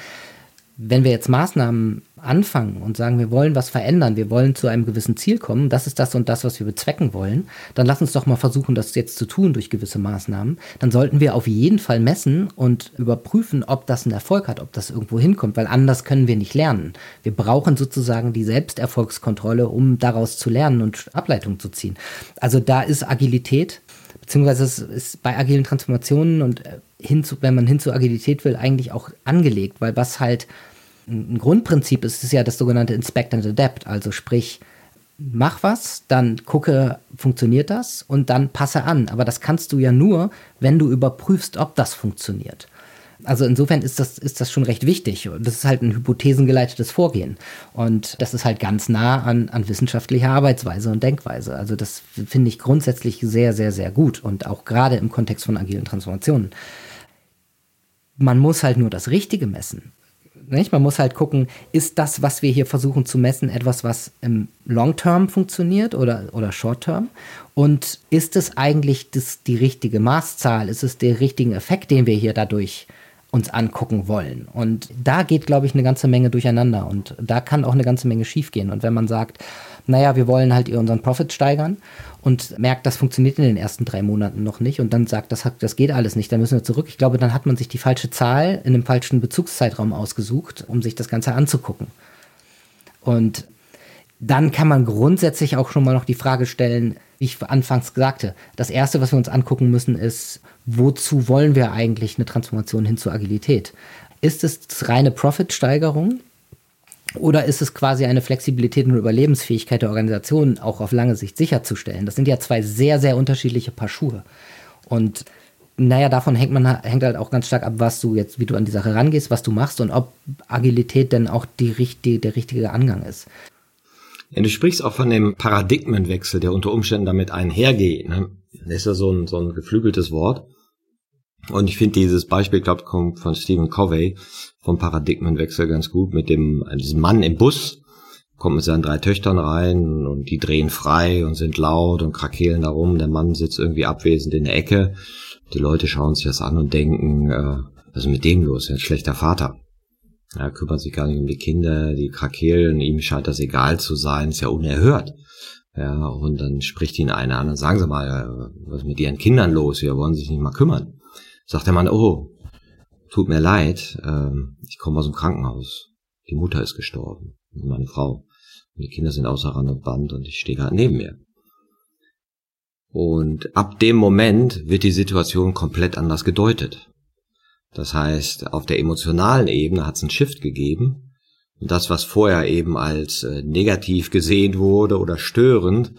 wenn wir jetzt Maßnahmen anfangen und sagen, wir wollen was verändern, wir wollen zu einem gewissen Ziel kommen, das ist das und das, was wir bezwecken wollen, dann lass uns doch mal versuchen, das jetzt zu tun durch gewisse Maßnahmen. Dann sollten wir auf jeden Fall messen und überprüfen, ob das einen Erfolg hat, ob das irgendwo hinkommt, weil anders können wir nicht lernen. Wir brauchen sozusagen die Selbsterfolgskontrolle, um daraus zu lernen und Ableitungen zu ziehen. Also da ist Agilität beziehungsweise es ist bei agilen Transformationen und äh, hin zu, wenn man hin zur Agilität will, eigentlich auch angelegt, weil was halt ein Grundprinzip ist, ist ja das sogenannte Inspect and Adapt. Also sprich, mach was, dann gucke, funktioniert das und dann passe an. Aber das kannst du ja nur, wenn du überprüfst, ob das funktioniert. Also insofern ist das, ist das schon recht wichtig. Das ist halt ein hypothesengeleitetes Vorgehen. Und das ist halt ganz nah an, an wissenschaftlicher Arbeitsweise und Denkweise. Also das finde ich grundsätzlich sehr, sehr, sehr gut. Und auch gerade im Kontext von agilen Transformationen. Man muss halt nur das Richtige messen. Nicht? Man muss halt gucken, ist das, was wir hier versuchen zu messen, etwas, was im Long-Term funktioniert oder, oder Short-Term? Und ist es eigentlich das, die richtige Maßzahl? Ist es der richtige Effekt, den wir hier dadurch uns angucken wollen. Und da geht, glaube ich, eine ganze Menge durcheinander und da kann auch eine ganze Menge schiefgehen. Und wenn man sagt, naja, wir wollen halt unseren Profit steigern und merkt, das funktioniert in den ersten drei Monaten noch nicht und dann sagt, das, das geht alles nicht, dann müssen wir zurück. Ich glaube, dann hat man sich die falsche Zahl in dem falschen Bezugszeitraum ausgesucht, um sich das Ganze anzugucken. Und dann kann man grundsätzlich auch schon mal noch die Frage stellen, wie ich anfangs sagte, das Erste, was wir uns angucken müssen, ist, wozu wollen wir eigentlich eine Transformation hin zur Agilität? Ist es reine Profitsteigerung oder ist es quasi eine Flexibilität und Überlebensfähigkeit der Organisation auch auf lange Sicht sicherzustellen? Das sind ja zwei sehr, sehr unterschiedliche Paar Schuhe. Und naja, davon hängt man hängt halt auch ganz stark ab, was du jetzt, wie du an die Sache rangehst, was du machst und ob Agilität denn auch die, die, der richtige Angang ist. Ja, du sprichst auch von dem Paradigmenwechsel, der unter Umständen damit einhergeht. Ne? Das ist ja so ein, so ein geflügeltes Wort. Und ich finde dieses Beispiel, glaube kommt von Stephen Covey vom Paradigmenwechsel ganz gut mit dem diesem Mann im Bus kommt mit seinen drei Töchtern rein und die drehen frei und sind laut und krakeelen darum. Der Mann sitzt irgendwie abwesend in der Ecke. Die Leute schauen sich das an und denken, äh, was ist mit dem los? Er ist ein schlechter Vater. Er kümmert sich gar nicht um die Kinder, die krakeelen, ihm scheint das egal zu sein, ist ja unerhört. Ja, und dann spricht ihn einer an und sagen Sie mal, äh, was ist mit Ihren Kindern los? Wir wollen sich nicht mal kümmern. Sagt der Mann, oh, tut mir leid, ähm, ich komme aus dem Krankenhaus. Die Mutter ist gestorben, meine Frau. Und die Kinder sind außer Rand und Band und ich stehe gerade neben mir. Und ab dem Moment wird die Situation komplett anders gedeutet. Das heißt, auf der emotionalen Ebene hat es einen Shift gegeben. Und das, was vorher eben als äh, negativ gesehen wurde oder störend,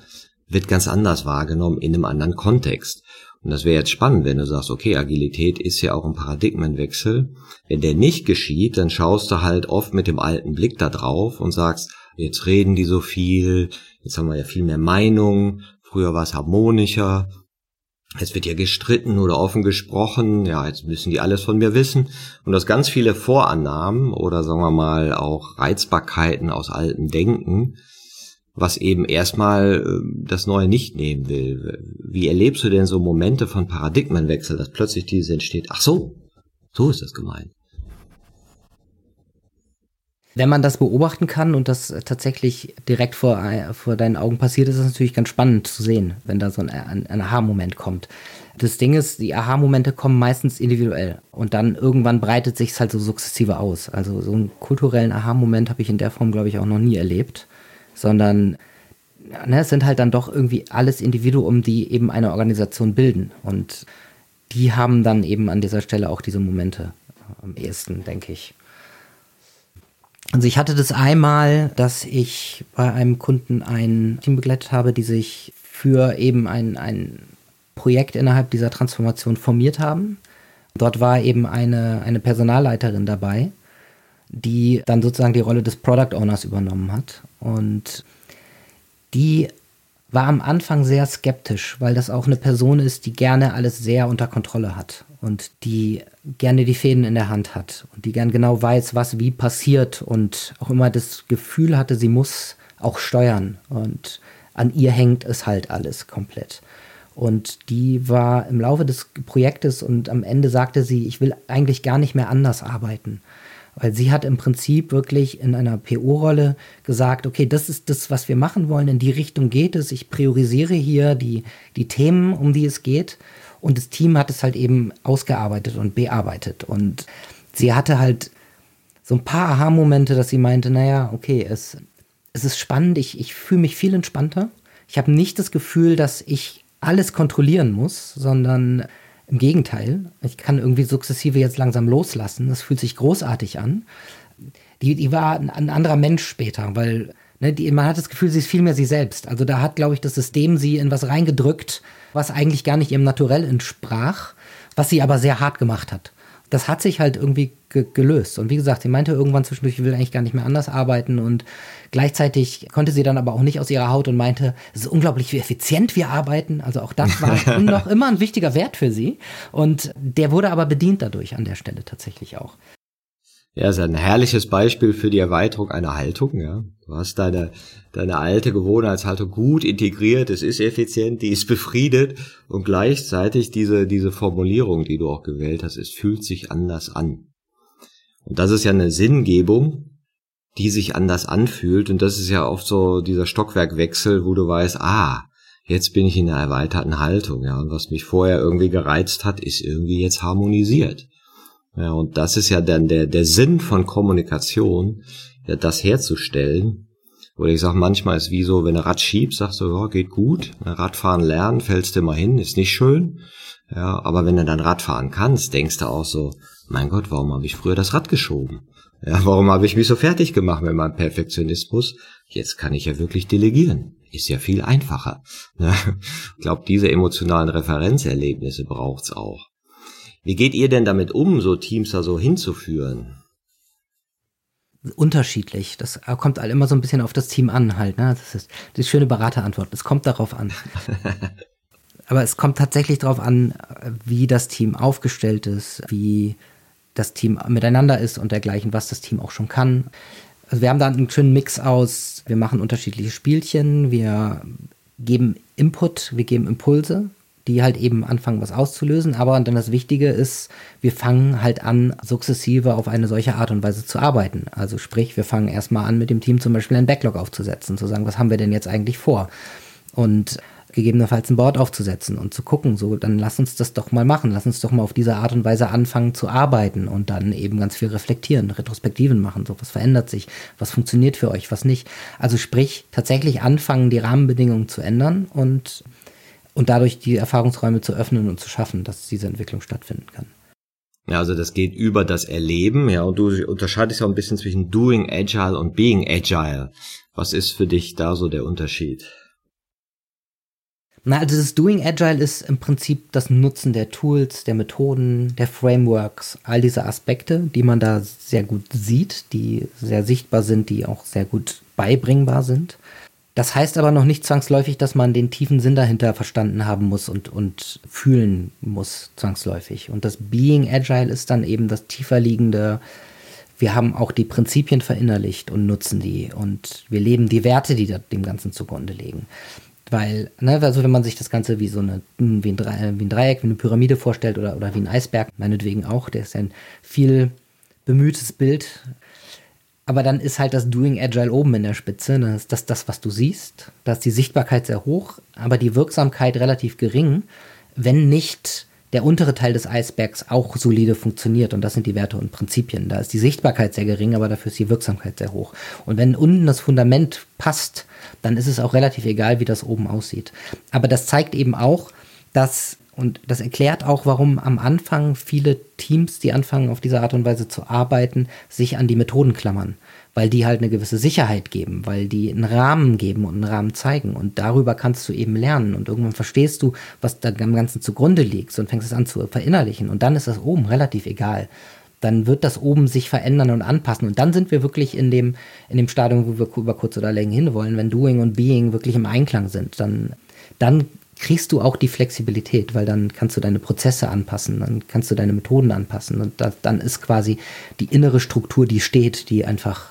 wird ganz anders wahrgenommen in einem anderen Kontext. Und das wäre jetzt spannend, wenn du sagst, okay, Agilität ist ja auch ein Paradigmenwechsel. Wenn der nicht geschieht, dann schaust du halt oft mit dem alten Blick da drauf und sagst, jetzt reden die so viel, jetzt haben wir ja viel mehr Meinung, früher war es harmonischer, es wird ja gestritten oder offen gesprochen, ja, jetzt müssen die alles von mir wissen. Und das ganz viele Vorannahmen oder sagen wir mal auch Reizbarkeiten aus altem Denken, was eben erstmal äh, das Neue nicht nehmen will. Wie erlebst du denn so Momente von Paradigmenwechsel, dass plötzlich dieses entsteht, ach so, so ist das gemeint? Wenn man das beobachten kann und das tatsächlich direkt vor, äh, vor deinen Augen passiert, ist es natürlich ganz spannend zu sehen, wenn da so ein, ein Aha-Moment kommt. Das Ding ist, die Aha-Momente kommen meistens individuell und dann irgendwann breitet sich es halt so sukzessive aus. Also so einen kulturellen Aha-Moment habe ich in der Form, glaube ich, auch noch nie erlebt, sondern ne, es sind halt dann doch irgendwie alles Individuen, die eben eine Organisation bilden und die haben dann eben an dieser Stelle auch diese Momente am ehesten, denke ich. Also ich hatte das einmal, dass ich bei einem Kunden ein Team begleitet habe, die sich für eben ein, ein Projekt innerhalb dieser Transformation formiert haben. Dort war eben eine, eine Personalleiterin dabei, die dann sozusagen die Rolle des Product Owners übernommen hat. Und die war am Anfang sehr skeptisch, weil das auch eine Person ist, die gerne alles sehr unter Kontrolle hat und die gerne die Fäden in der Hand hat und die gern genau weiß, was wie passiert und auch immer das Gefühl hatte, sie muss auch steuern und an ihr hängt es halt alles komplett. Und die war im Laufe des Projektes und am Ende sagte sie, ich will eigentlich gar nicht mehr anders arbeiten. Weil sie hat im Prinzip wirklich in einer PO-Rolle gesagt, okay, das ist das, was wir machen wollen, in die Richtung geht es. Ich priorisiere hier die, die Themen, um die es geht. Und das Team hat es halt eben ausgearbeitet und bearbeitet. Und sie hatte halt so ein paar Aha-Momente, dass sie meinte, naja, okay, es, es ist spannend, ich, ich fühle mich viel entspannter. Ich habe nicht das Gefühl, dass ich alles kontrollieren muss, sondern im Gegenteil, ich kann irgendwie sukzessive jetzt langsam loslassen. Das fühlt sich großartig an. Die, die war ein, ein anderer Mensch später, weil ne, die, man hat das Gefühl, sie ist viel mehr sie selbst. Also da hat, glaube ich, das System sie in was reingedrückt, was eigentlich gar nicht ihrem Naturell entsprach, was sie aber sehr hart gemacht hat. Das hat sich halt irgendwie ge gelöst. Und wie gesagt, sie meinte irgendwann zwischendurch, ich will eigentlich gar nicht mehr anders arbeiten. Und gleichzeitig konnte sie dann aber auch nicht aus ihrer Haut und meinte, es ist unglaublich, wie effizient wir arbeiten. Also auch das war [laughs] noch immer ein wichtiger Wert für sie. Und der wurde aber bedient dadurch an der Stelle tatsächlich auch. Ja, ist ein herrliches Beispiel für die Erweiterung einer Haltung, ja. Du hast deine, deine alte Gewohnheitshaltung gut integriert, es ist effizient, die ist befriedet und gleichzeitig diese, diese Formulierung, die du auch gewählt hast, es fühlt sich anders an. Und das ist ja eine Sinngebung, die sich anders anfühlt und das ist ja oft so dieser Stockwerkwechsel, wo du weißt, ah, jetzt bin ich in einer erweiterten Haltung, ja, und was mich vorher irgendwie gereizt hat, ist irgendwie jetzt harmonisiert. Ja, und das ist ja dann der, der Sinn von Kommunikation, ja, das herzustellen. Oder ich sag manchmal ist wie so, wenn du Rad schiebst, sagst du, ja, geht gut. Radfahren lernen, fällst du mal hin, ist nicht schön. Ja, aber wenn du dann Radfahren kannst, denkst du auch so, mein Gott, warum habe ich früher das Rad geschoben? Ja, warum habe ich mich so fertig gemacht mit meinem Perfektionismus? Jetzt kann ich ja wirklich delegieren. Ist ja viel einfacher. [laughs] Ne? Ich glaube, diese emotionalen Referenzerlebnisse braucht's auch. Wie geht ihr denn damit um, so Teams da so hinzuführen? Unterschiedlich. Das kommt halt immer so ein bisschen auf das Team an halt. Ne? Das ist die schöne Beraterantwort. Es kommt darauf an. [laughs] Aber es kommt tatsächlich darauf an, wie das Team aufgestellt ist, wie das Team miteinander ist und dergleichen, was das Team auch schon kann. Also wir haben da einen schönen Mix aus, wir machen unterschiedliche Spielchen, wir geben Input, wir geben Impulse, die halt eben anfangen, was auszulösen. Aber dann das Wichtige ist, wir fangen halt an, sukzessive auf eine solche Art und Weise zu arbeiten. Also sprich, wir fangen erstmal an, mit dem Team zum Beispiel einen Backlog aufzusetzen, zu sagen, was haben wir denn jetzt eigentlich vor? Und gegebenenfalls ein Board aufzusetzen und zu gucken, so, dann lass uns das doch mal machen, lass uns doch mal auf diese Art und Weise anfangen zu arbeiten und dann eben ganz viel reflektieren, Retrospektiven machen, so, was verändert sich, was funktioniert für euch, was nicht. Also sprich, tatsächlich anfangen, die Rahmenbedingungen zu ändern und und dadurch die Erfahrungsräume zu öffnen und zu schaffen, dass diese Entwicklung stattfinden kann. Ja, also das geht über das Erleben, ja, und du unterscheidest ja ein bisschen zwischen doing agile und being agile. Was ist für dich da so der Unterschied? Na, also das Doing Agile ist im Prinzip das Nutzen der Tools, der Methoden, der Frameworks, all diese Aspekte, die man da sehr gut sieht, die sehr sichtbar sind, die auch sehr gut beibringbar sind. Das heißt aber noch nicht zwangsläufig, dass man den tiefen Sinn dahinter verstanden haben muss und, und fühlen muss, zwangsläufig. Und das Being Agile ist dann eben das tiefer liegende, wir haben auch die Prinzipien verinnerlicht und nutzen die. Und wir leben die Werte, die dem Ganzen zugrunde liegen. Weil, ne, also wenn man sich das Ganze wie so eine, Dreieck, wie ein Dreieck, wie eine Pyramide vorstellt oder, oder wie ein Eisberg, meinetwegen auch, der ist ein viel bemühtes Bild, aber dann ist halt das Doing Agile oben in der Spitze. Das ist das, das, was du siehst. Da ist die Sichtbarkeit sehr hoch, aber die Wirksamkeit relativ gering, wenn nicht der untere Teil des Eisbergs auch solide funktioniert. Und das sind die Werte und Prinzipien. Da ist die Sichtbarkeit sehr gering, aber dafür ist die Wirksamkeit sehr hoch. Und wenn unten das Fundament passt, dann ist es auch relativ egal, wie das oben aussieht. Aber das zeigt eben auch, dass und das erklärt auch, warum am Anfang viele Teams, die anfangen auf diese Art und Weise zu arbeiten, sich an die Methoden klammern. Weil die halt eine gewisse Sicherheit geben, weil die einen Rahmen geben und einen Rahmen zeigen. Und darüber kannst du eben lernen. Und irgendwann verstehst du, was da am Ganzen zugrunde liegt und fängst es an zu verinnerlichen. Und dann ist das oben relativ egal dann wird das oben sich verändern und anpassen. Und dann sind wir wirklich in dem, in dem Stadium, wo wir über kurz oder länger hinwollen, wenn Doing und Being wirklich im Einklang sind. Dann, dann kriegst du auch die Flexibilität, weil dann kannst du deine Prozesse anpassen, dann kannst du deine Methoden anpassen und das, dann ist quasi die innere Struktur, die steht, die einfach,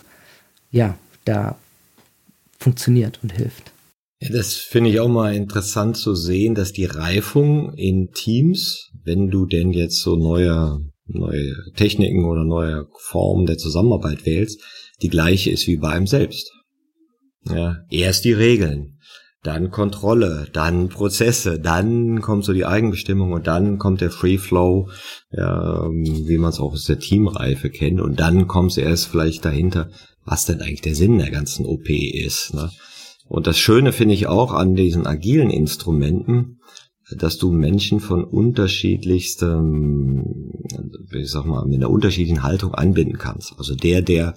ja, da funktioniert und hilft. Ja, das finde ich auch mal interessant zu sehen, dass die Reifung in Teams, wenn du denn jetzt so neue, neue Techniken oder neue Formen der Zusammenarbeit wählst, die gleiche ist wie bei einem selbst. Ja, erst die Regeln dann Kontrolle, dann Prozesse, dann kommt so die Eigenbestimmung und dann kommt der Free Flow, ja, wie man es auch aus der Teamreife kennt und dann kommt es erst vielleicht dahinter, was denn eigentlich der Sinn der ganzen OP ist. Ne? Und das Schöne finde ich auch an diesen agilen Instrumenten, dass du Menschen von unterschiedlichstem, ich sag mal, mit einer unterschiedlichen Haltung anbinden kannst. Also der, der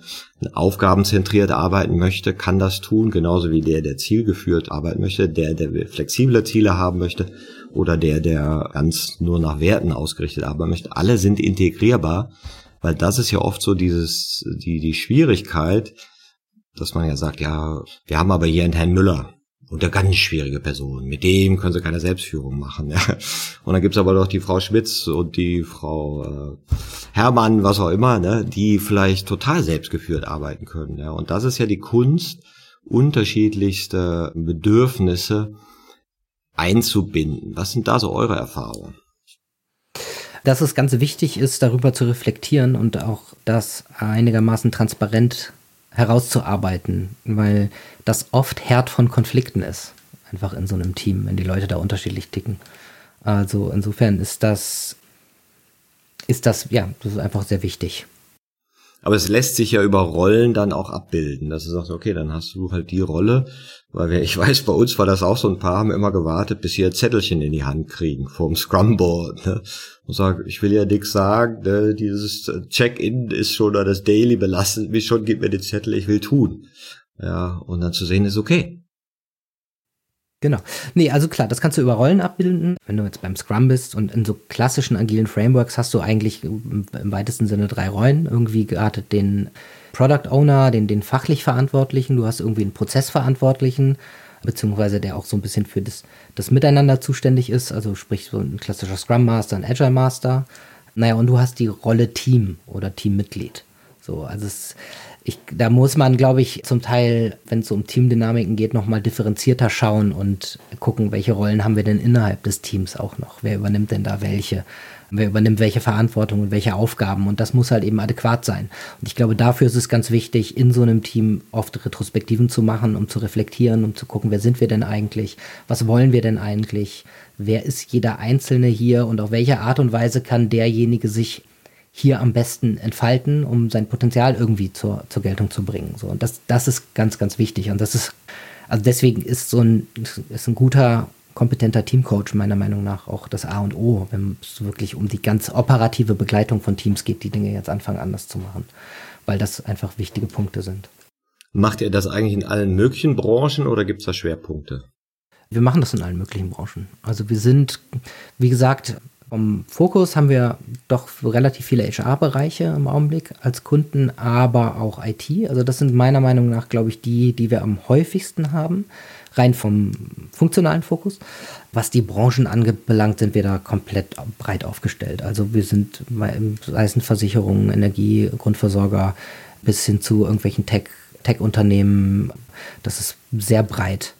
aufgabenzentriert arbeiten möchte, kann das tun, genauso wie der, der zielgeführt arbeiten möchte, der, der flexible Ziele haben möchte oder der, der ganz nur nach Werten ausgerichtet arbeiten möchte. Alle sind integrierbar, weil das ist ja oft so dieses, die, die Schwierigkeit, dass man ja sagt, ja, wir haben aber hier einen Herrn Müller, und der ganz schwierige Person. Mit dem können sie keine Selbstführung machen. Ja. Und dann gibt's aber noch die Frau Schmitz und die Frau äh, Hermann, was auch immer, ne, die vielleicht total selbstgeführt arbeiten können. Ja. Und das ist ja die Kunst, unterschiedlichste Bedürfnisse einzubinden. Was sind da so eure Erfahrungen? Dass es ganz wichtig ist, darüber zu reflektieren und auch das einigermaßen transparent herauszuarbeiten, weil das oft Herd von Konflikten ist, einfach in so einem Team, wenn die Leute da unterschiedlich ticken. Also insofern ist das, ist das, ja, das ist einfach sehr wichtig. Aber es lässt sich ja über Rollen dann auch abbilden, dass du sagst, okay, dann hast du halt die Rolle, weil ich weiß, bei uns war das auch so, ein paar haben immer gewartet, bis sie ihr Zettelchen in die Hand kriegen vom Scrumboard. Ne? Und sagen, ich will ja nichts sagen, ne? dieses Check-in ist schon oder das Daily belastet mich schon, gib mir den Zettel, ich will tun. Ja, und dann zu sehen ist okay. Genau. Nee, also klar, das kannst du über Rollen abbilden. Wenn du jetzt beim Scrum bist und in so klassischen agilen Frameworks hast du eigentlich im weitesten Sinne drei Rollen. Irgendwie gerade den Product Owner, den, den fachlich Verantwortlichen, du hast irgendwie einen Prozessverantwortlichen, beziehungsweise der auch so ein bisschen für das, das Miteinander zuständig ist, also sprich so ein klassischer Scrum Master, ein Agile Master. Naja, und du hast die Rolle Team oder Teammitglied. So, also es ich, da muss man, glaube ich, zum Teil, wenn es um Teamdynamiken geht, nochmal differenzierter schauen und gucken, welche Rollen haben wir denn innerhalb des Teams auch noch? Wer übernimmt denn da welche? Wer übernimmt welche Verantwortung und welche Aufgaben? Und das muss halt eben adäquat sein. Und ich glaube, dafür ist es ganz wichtig, in so einem Team oft Retrospektiven zu machen, um zu reflektieren, um zu gucken, wer sind wir denn eigentlich? Was wollen wir denn eigentlich? Wer ist jeder Einzelne hier und auf welche Art und Weise kann derjenige sich hier am besten entfalten, um sein Potenzial irgendwie zur, zur Geltung zu bringen. So, und das, das ist ganz, ganz wichtig. Und das ist, also deswegen ist so ein, ist ein guter, kompetenter Teamcoach meiner Meinung nach auch das A und O, wenn es wirklich um die ganz operative Begleitung von Teams geht, die Dinge jetzt anfangen anders zu machen, weil das einfach wichtige Punkte sind. Macht ihr das eigentlich in allen möglichen Branchen oder gibt es da Schwerpunkte? Wir machen das in allen möglichen Branchen. Also wir sind, wie gesagt, vom Fokus haben wir doch relativ viele HR-Bereiche im Augenblick als Kunden, aber auch IT. Also das sind meiner Meinung nach, glaube ich, die, die wir am häufigsten haben, rein vom funktionalen Fokus. Was die Branchen anbelangt, sind wir da komplett breit aufgestellt. Also wir sind, sei es Versicherungen, Energie, Grundversorger, bis hin zu irgendwelchen Tech, Tech-Unternehmen. Das ist sehr breit.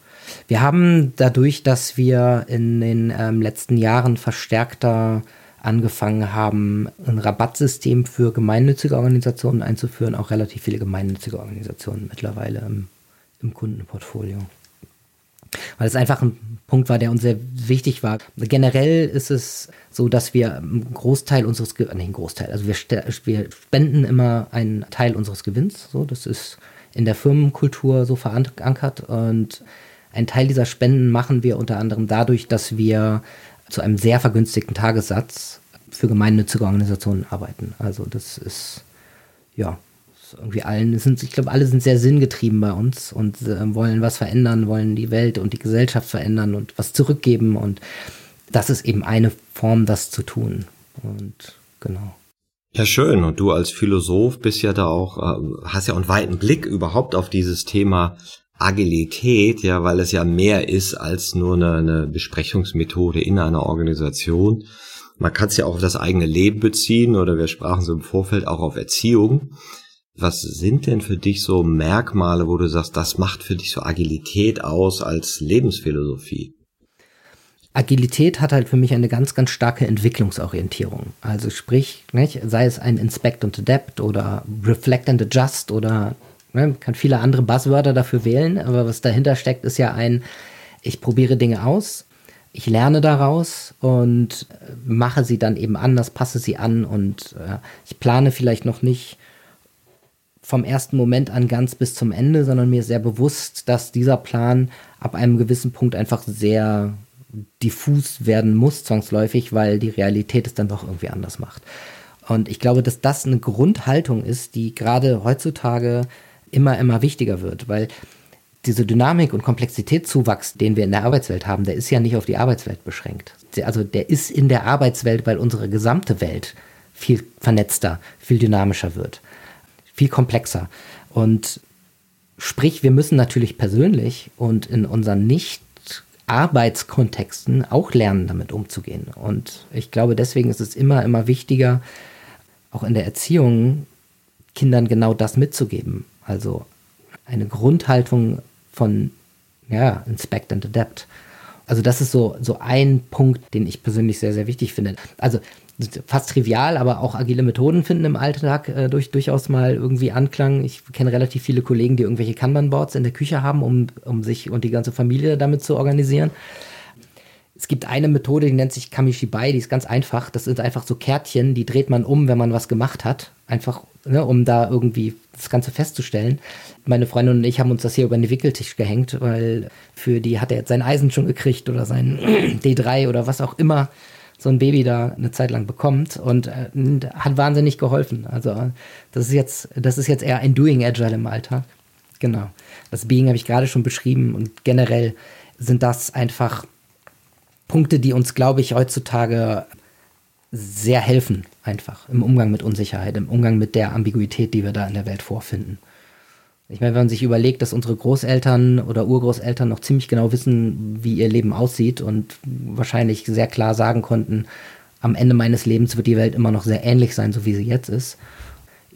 Wir haben dadurch, dass wir in den ähm, letzten Jahren verstärkter angefangen haben, ein Rabattsystem für gemeinnützige Organisationen einzuführen, auch relativ viele gemeinnützige Organisationen mittlerweile im, im Kundenportfolio. Weil es einfach ein Punkt war, der uns sehr wichtig war. Generell ist es so, dass wir einen Großteil unseres, Ge nicht einen Großteil, also wir, wir spenden immer einen Teil unseres Gewinns. So, das ist in der Firmenkultur so verankert und ein Teil dieser Spenden machen wir unter anderem dadurch, dass wir zu einem sehr vergünstigten Tagessatz für gemeinnützige Organisationen arbeiten. Also das ist, ja, irgendwie allen, sind, ich glaube, alle sind sehr sinngetrieben bei uns und äh, wollen was verändern, wollen die Welt und die Gesellschaft verändern und was zurückgeben. Und das ist eben eine Form, das zu tun. Und genau. Ja, schön. Und du als Philosoph bist ja da auch, äh, hast ja einen weiten Blick überhaupt auf dieses Thema Agilität, ja, weil es ja mehr ist als nur eine, eine Besprechungsmethode in einer Organisation. Man kann es ja auch auf das eigene Leben beziehen oder wir sprachen so im Vorfeld auch auf Erziehung. Was sind denn für dich so Merkmale, wo du sagst, das macht für dich so Agilität aus als Lebensphilosophie? Agilität hat halt für mich eine ganz, ganz starke Entwicklungsorientierung. Also sprich, nicht, sei es ein Inspect and Adapt oder Reflect and Adjust oder man kann viele andere Buzzwörter dafür wählen, aber was dahinter steckt, ist ja ein, ich probiere Dinge aus, ich lerne daraus und mache sie dann eben anders, passe sie an und äh, ich plane vielleicht noch nicht vom ersten Moment an ganz bis zum Ende, sondern mir ist sehr bewusst, dass dieser Plan ab einem gewissen Punkt einfach sehr diffus werden muss, zwangsläufig, weil die Realität es dann doch irgendwie anders macht. Und ich glaube, dass das eine Grundhaltung ist, die gerade heutzutage immer, immer wichtiger wird, weil diese Dynamik und Komplexitätszuwachs, den wir in der Arbeitswelt haben, der ist ja nicht auf die Arbeitswelt beschränkt. Also der ist in der Arbeitswelt, weil unsere gesamte Welt viel vernetzter, viel dynamischer wird, viel komplexer. Und Sprich, wir müssen natürlich persönlich und in unseren Nicht-Arbeitskontexten auch lernen, damit umzugehen. Und ich glaube, deswegen ist es immer, immer wichtiger, auch in der Erziehung Kindern genau das mitzugeben. Also eine Grundhaltung von, ja, Inspect and Adapt. Also das ist so, so ein Punkt, den ich persönlich sehr, sehr wichtig finde. Also fast trivial, aber auch agile Methoden finden im Alltag äh, durch, durchaus mal irgendwie Anklang. Ich kenne relativ viele Kollegen, die irgendwelche Kanban-Boards in der Küche haben, um, um sich und die ganze Familie damit zu organisieren. Es gibt eine Methode, die nennt sich Kamishibai, die ist ganz einfach. Das sind einfach so Kärtchen, die dreht man um, wenn man was gemacht hat. Einfach, ne, um da irgendwie das Ganze festzustellen. Meine Freundin und ich haben uns das hier über den Wickeltisch gehängt, weil für die hat er jetzt sein Eisen schon gekriegt oder sein [clears throat] D3 oder was auch immer so ein Baby da eine Zeit lang bekommt und äh, hat wahnsinnig geholfen. Also das ist jetzt, das ist jetzt eher ein Doing Agile im Alltag. Genau. Das Being habe ich gerade schon beschrieben und generell sind das einfach Punkte, die uns, glaube ich, heutzutage sehr helfen, einfach im Umgang mit Unsicherheit, im Umgang mit der Ambiguität, die wir da in der Welt vorfinden. Ich meine, wenn man sich überlegt, dass unsere Großeltern oder Urgroßeltern noch ziemlich genau wissen, wie ihr Leben aussieht und wahrscheinlich sehr klar sagen konnten, am Ende meines Lebens wird die Welt immer noch sehr ähnlich sein, so wie sie jetzt ist.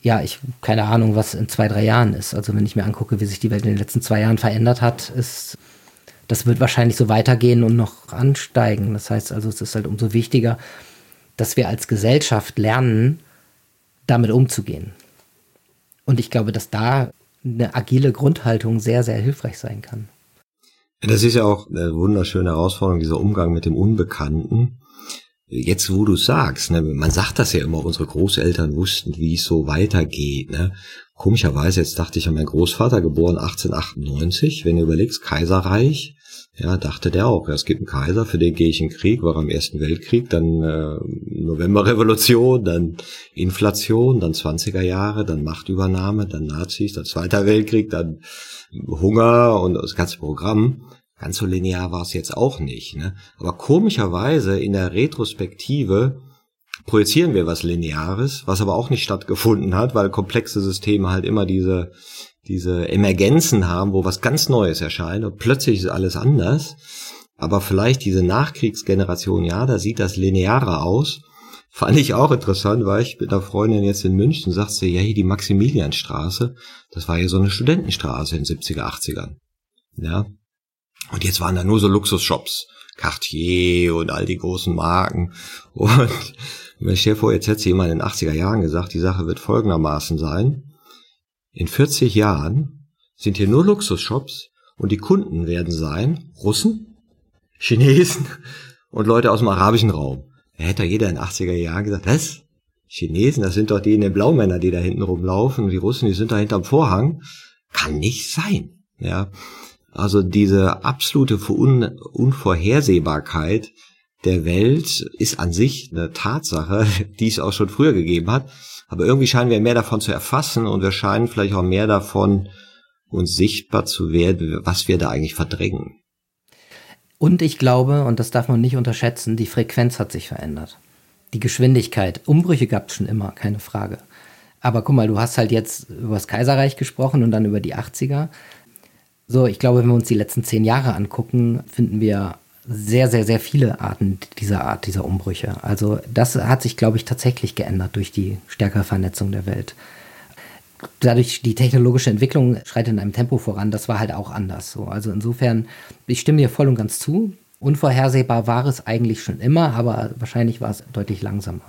Ja, ich keine Ahnung, was in zwei, drei Jahren ist. Also wenn ich mir angucke, wie sich die Welt in den letzten zwei Jahren verändert hat, ist das wird wahrscheinlich so weitergehen und noch ansteigen. Das heißt also, es ist halt umso wichtiger, dass wir als Gesellschaft lernen, damit umzugehen. Und ich glaube, dass da eine agile Grundhaltung sehr, sehr hilfreich sein kann. Das ist ja auch eine wunderschöne Herausforderung, dieser Umgang mit dem Unbekannten. Jetzt, wo du sagst, ne, man sagt das ja immer, unsere Großeltern wussten, wie es so weitergeht. Ne? Komischerweise, jetzt dachte ich an meinen Großvater, geboren 1898, wenn du überlegst, Kaiserreich, ja, dachte der auch, ja, es gibt einen Kaiser, für den gehe ich in den Krieg, war am Ersten Weltkrieg, dann äh, Novemberrevolution, dann Inflation, dann 20er Jahre, dann Machtübernahme, dann Nazis, dann Zweiter Weltkrieg, dann Hunger und das ganze Programm. Ganz so linear war es jetzt auch nicht. Ne? Aber komischerweise in der Retrospektive projizieren wir was Lineares, was aber auch nicht stattgefunden hat, weil komplexe Systeme halt immer diese diese Emergenzen haben, wo was ganz Neues erscheint und plötzlich ist alles anders. Aber vielleicht diese Nachkriegsgeneration, ja, da sieht das linearer aus. Fand ich auch interessant, weil ich mit einer Freundin jetzt in München sagte, ja, hier die Maximilianstraße, das war ja so eine Studentenstraße in 70er, 80ern. Ja. Und jetzt waren da nur so Luxusshops. Cartier und all die großen Marken. Und wenn ich dir vor, jetzt hätte jemand in den 80er Jahren gesagt, die Sache wird folgendermaßen sein in 40 Jahren sind hier nur Luxusshops und die Kunden werden sein Russen, Chinesen und Leute aus dem arabischen Raum. Da hätte jeder in den 80er Jahren gesagt, was? Chinesen, das sind doch die in den Blaumänner, die da hinten rumlaufen die Russen, die sind da hinterm Vorhang. Kann nicht sein. Ja. Also diese absolute Unvorhersehbarkeit der Welt ist an sich eine Tatsache, [laughs] die es auch schon früher gegeben hat. Aber irgendwie scheinen wir mehr davon zu erfassen und wir scheinen vielleicht auch mehr davon uns sichtbar zu werden, was wir da eigentlich verdrängen. Und ich glaube, und das darf man nicht unterschätzen, die Frequenz hat sich verändert. Die Geschwindigkeit. Umbrüche gab es schon immer, keine Frage. Aber guck mal, du hast halt jetzt über das Kaiserreich gesprochen und dann über die 80er. So, ich glaube, wenn wir uns die letzten zehn Jahre angucken, finden wir sehr, sehr, sehr viele Arten dieser Art, dieser Umbrüche. Also das hat sich, glaube ich, tatsächlich geändert durch die stärkere Vernetzung der Welt. Dadurch die technologische Entwicklung schreitet in einem Tempo voran, das war halt auch anders so. Also insofern, ich stimme dir voll und ganz zu. Unvorhersehbar war es eigentlich schon immer, aber wahrscheinlich war es deutlich langsamer.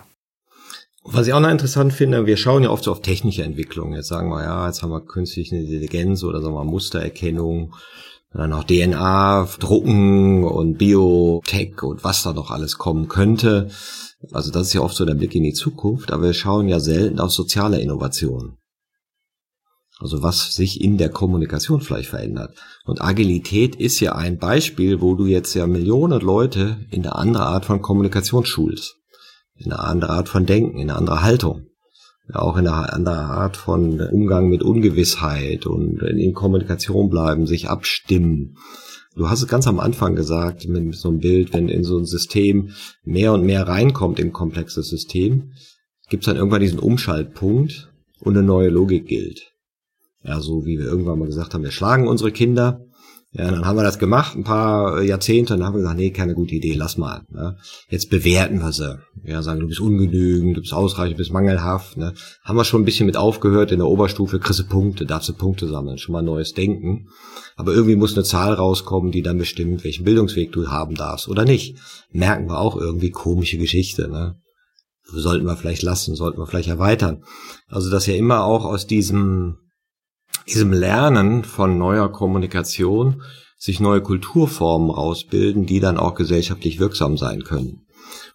Was ich auch noch interessant finde, wir schauen ja oft so auf technische Entwicklungen. Jetzt sagen wir, ja, jetzt haben wir künstliche Intelligenz oder sagen wir Mustererkennung dann auch DNA, Drucken und Biotech und was da noch alles kommen könnte. Also das ist ja oft so der Blick in die Zukunft, aber wir schauen ja selten auf soziale Innovationen. Also was sich in der Kommunikation vielleicht verändert. Und Agilität ist ja ein Beispiel, wo du jetzt ja Millionen Leute in eine andere Art von Kommunikation schulst. In eine andere Art von Denken, in eine andere Haltung auch in einer anderen Art von Umgang mit Ungewissheit und in Kommunikation bleiben, sich abstimmen. Du hast es ganz am Anfang gesagt, mit so einem Bild, wenn in so ein System mehr und mehr reinkommt in komplexes System, gibt es dann irgendwann diesen Umschaltpunkt und eine neue Logik gilt. Ja, so wie wir irgendwann mal gesagt haben, wir schlagen unsere Kinder. Ja, dann haben wir das gemacht, ein paar Jahrzehnte, und dann haben wir gesagt, nee, keine gute Idee, lass mal. Ne? Jetzt bewerten wir sie. Ja, sagen, du bist ungenügend, du bist ausreichend, du bist mangelhaft. Ne? Haben wir schon ein bisschen mit aufgehört in der Oberstufe, kriegst du Punkte, darfst du Punkte sammeln, schon mal neues Denken. Aber irgendwie muss eine Zahl rauskommen, die dann bestimmt, welchen Bildungsweg du haben darfst oder nicht. Merken wir auch irgendwie komische Geschichte. Ne? Sollten wir vielleicht lassen, sollten wir vielleicht erweitern. Also, dass ja immer auch aus diesem diesem Lernen von neuer Kommunikation sich neue Kulturformen rausbilden, die dann auch gesellschaftlich wirksam sein können.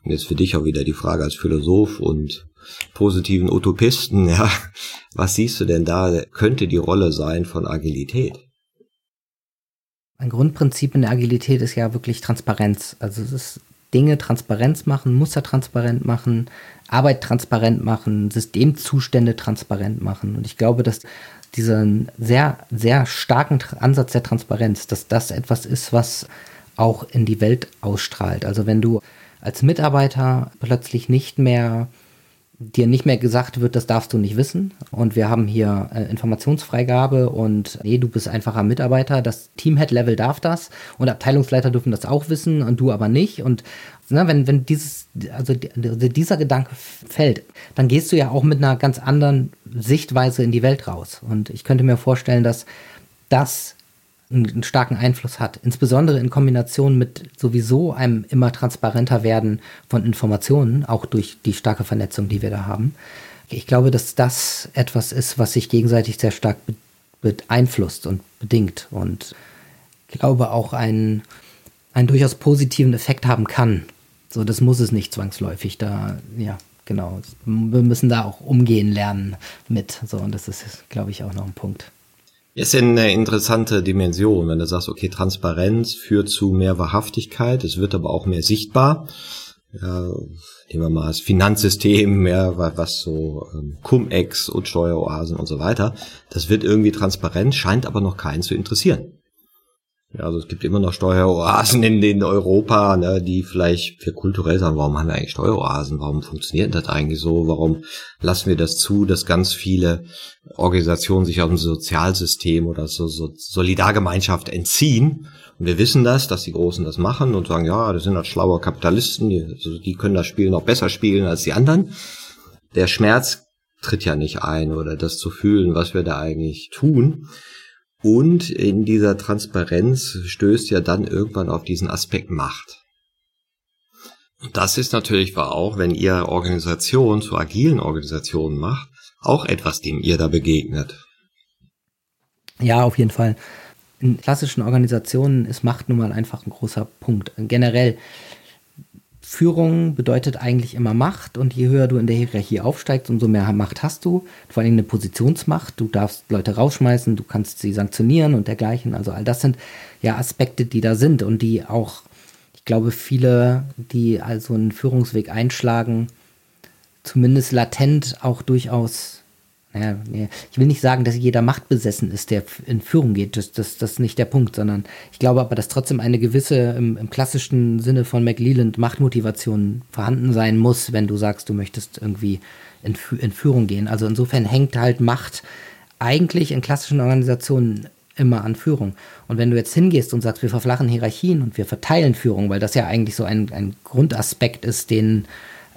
Und jetzt für dich auch wieder die Frage als Philosoph und positiven Utopisten, [laughs] ja, was siehst du denn da, könnte die Rolle sein von Agilität? Ein Grundprinzip in der Agilität ist ja wirklich Transparenz. Also es ist Dinge transparent machen, Muster transparent machen, Arbeit transparent machen, Systemzustände transparent machen. Und ich glaube, dass diesen sehr, sehr starken Ansatz der Transparenz, dass das etwas ist, was auch in die Welt ausstrahlt. Also wenn du als Mitarbeiter plötzlich nicht mehr dir nicht mehr gesagt wird, das darfst du nicht wissen. Und wir haben hier äh, Informationsfreigabe und nee, du bist einfacher Mitarbeiter. Das Teamhead-Level darf das und Abteilungsleiter dürfen das auch wissen und du aber nicht. Und ne, wenn, wenn dieses, also dieser Gedanke fällt, dann gehst du ja auch mit einer ganz anderen Sichtweise in die Welt raus. Und ich könnte mir vorstellen, dass das einen starken Einfluss hat, insbesondere in Kombination mit sowieso einem immer transparenter werden von Informationen, auch durch die starke Vernetzung, die wir da haben. Ich glaube, dass das etwas ist, was sich gegenseitig sehr stark beeinflusst und bedingt und ich glaube auch einen, einen durchaus positiven Effekt haben kann. So, das muss es nicht zwangsläufig. Da, ja, genau. Wir müssen da auch umgehen lernen mit. So, und das ist, glaube ich, auch noch ein Punkt. Ist eine interessante Dimension, wenn du sagst, okay, Transparenz führt zu mehr Wahrhaftigkeit, es wird aber auch mehr sichtbar. Ja, nehmen wir mal das Finanzsystem, ja, was so ähm, Cum-Ex und Steueroasen und so weiter. Das wird irgendwie transparent, scheint aber noch keinen zu interessieren. Ja, also es gibt immer noch Steueroasen in, in Europa, ne, die vielleicht für kulturell sagen, warum haben wir eigentlich Steueroasen? Warum funktioniert das eigentlich so? Warum lassen wir das zu, dass ganz viele Organisationen sich aus dem Sozialsystem oder so, so Solidargemeinschaft entziehen? Und wir wissen das, dass die Großen das machen und sagen, ja, das sind halt schlaue Kapitalisten, die, also die können das Spiel noch besser spielen als die anderen. Der Schmerz tritt ja nicht ein oder das zu fühlen, was wir da eigentlich tun. Und in dieser Transparenz stößt ja dann irgendwann auf diesen Aspekt Macht. Und das ist natürlich auch, wenn ihr Organisation zu agilen Organisationen macht, auch etwas, dem ihr da begegnet. Ja, auf jeden Fall. In klassischen Organisationen ist Macht nun mal einfach ein großer Punkt. Generell Führung bedeutet eigentlich immer Macht und je höher du in der Hierarchie aufsteigst, umso mehr Macht hast du. Vor allem eine Positionsmacht. Du darfst Leute rausschmeißen, du kannst sie sanktionieren und dergleichen. Also all das sind ja Aspekte, die da sind und die auch, ich glaube, viele, die also einen Führungsweg einschlagen, zumindest latent auch durchaus naja, ich will nicht sagen, dass jeder machtbesessen ist, der in Führung geht. Das, das, das ist nicht der Punkt, sondern ich glaube aber, dass trotzdem eine gewisse, im, im klassischen Sinne von McLeland, Machtmotivation vorhanden sein muss, wenn du sagst, du möchtest irgendwie in, in Führung gehen. Also insofern hängt halt Macht eigentlich in klassischen Organisationen immer an Führung. Und wenn du jetzt hingehst und sagst, wir verflachen Hierarchien und wir verteilen Führung, weil das ja eigentlich so ein, ein Grundaspekt ist, den,